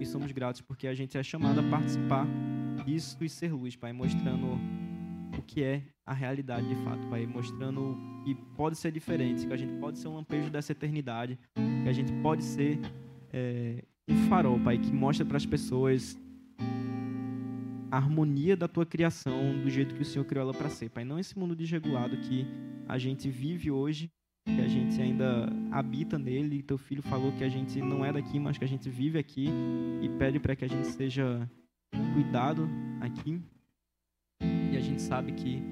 E somos gratos porque a gente é chamado a participar disso e ser luz, Pai, mostrando que é a realidade de fato, Pai, mostrando que pode ser diferente, que a gente pode ser um lampejo dessa eternidade, que a gente pode ser é, um farol, Pai, que mostra para as pessoas a harmonia da tua criação do jeito que o Senhor criou ela para ser, Pai. Não esse mundo desregulado que a gente vive hoje que a gente ainda habita nele. Teu filho falou que a gente não é daqui, mas que a gente vive aqui e pede para que a gente seja cuidado aqui. E a gente sabe que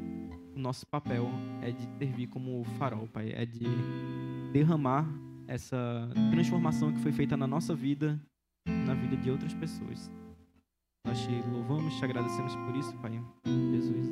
o nosso papel é de servir como farol, Pai, é de derramar essa transformação que foi feita na nossa vida, na vida de outras pessoas. Nós te louvamos, te agradecemos por isso, Pai. Jesus.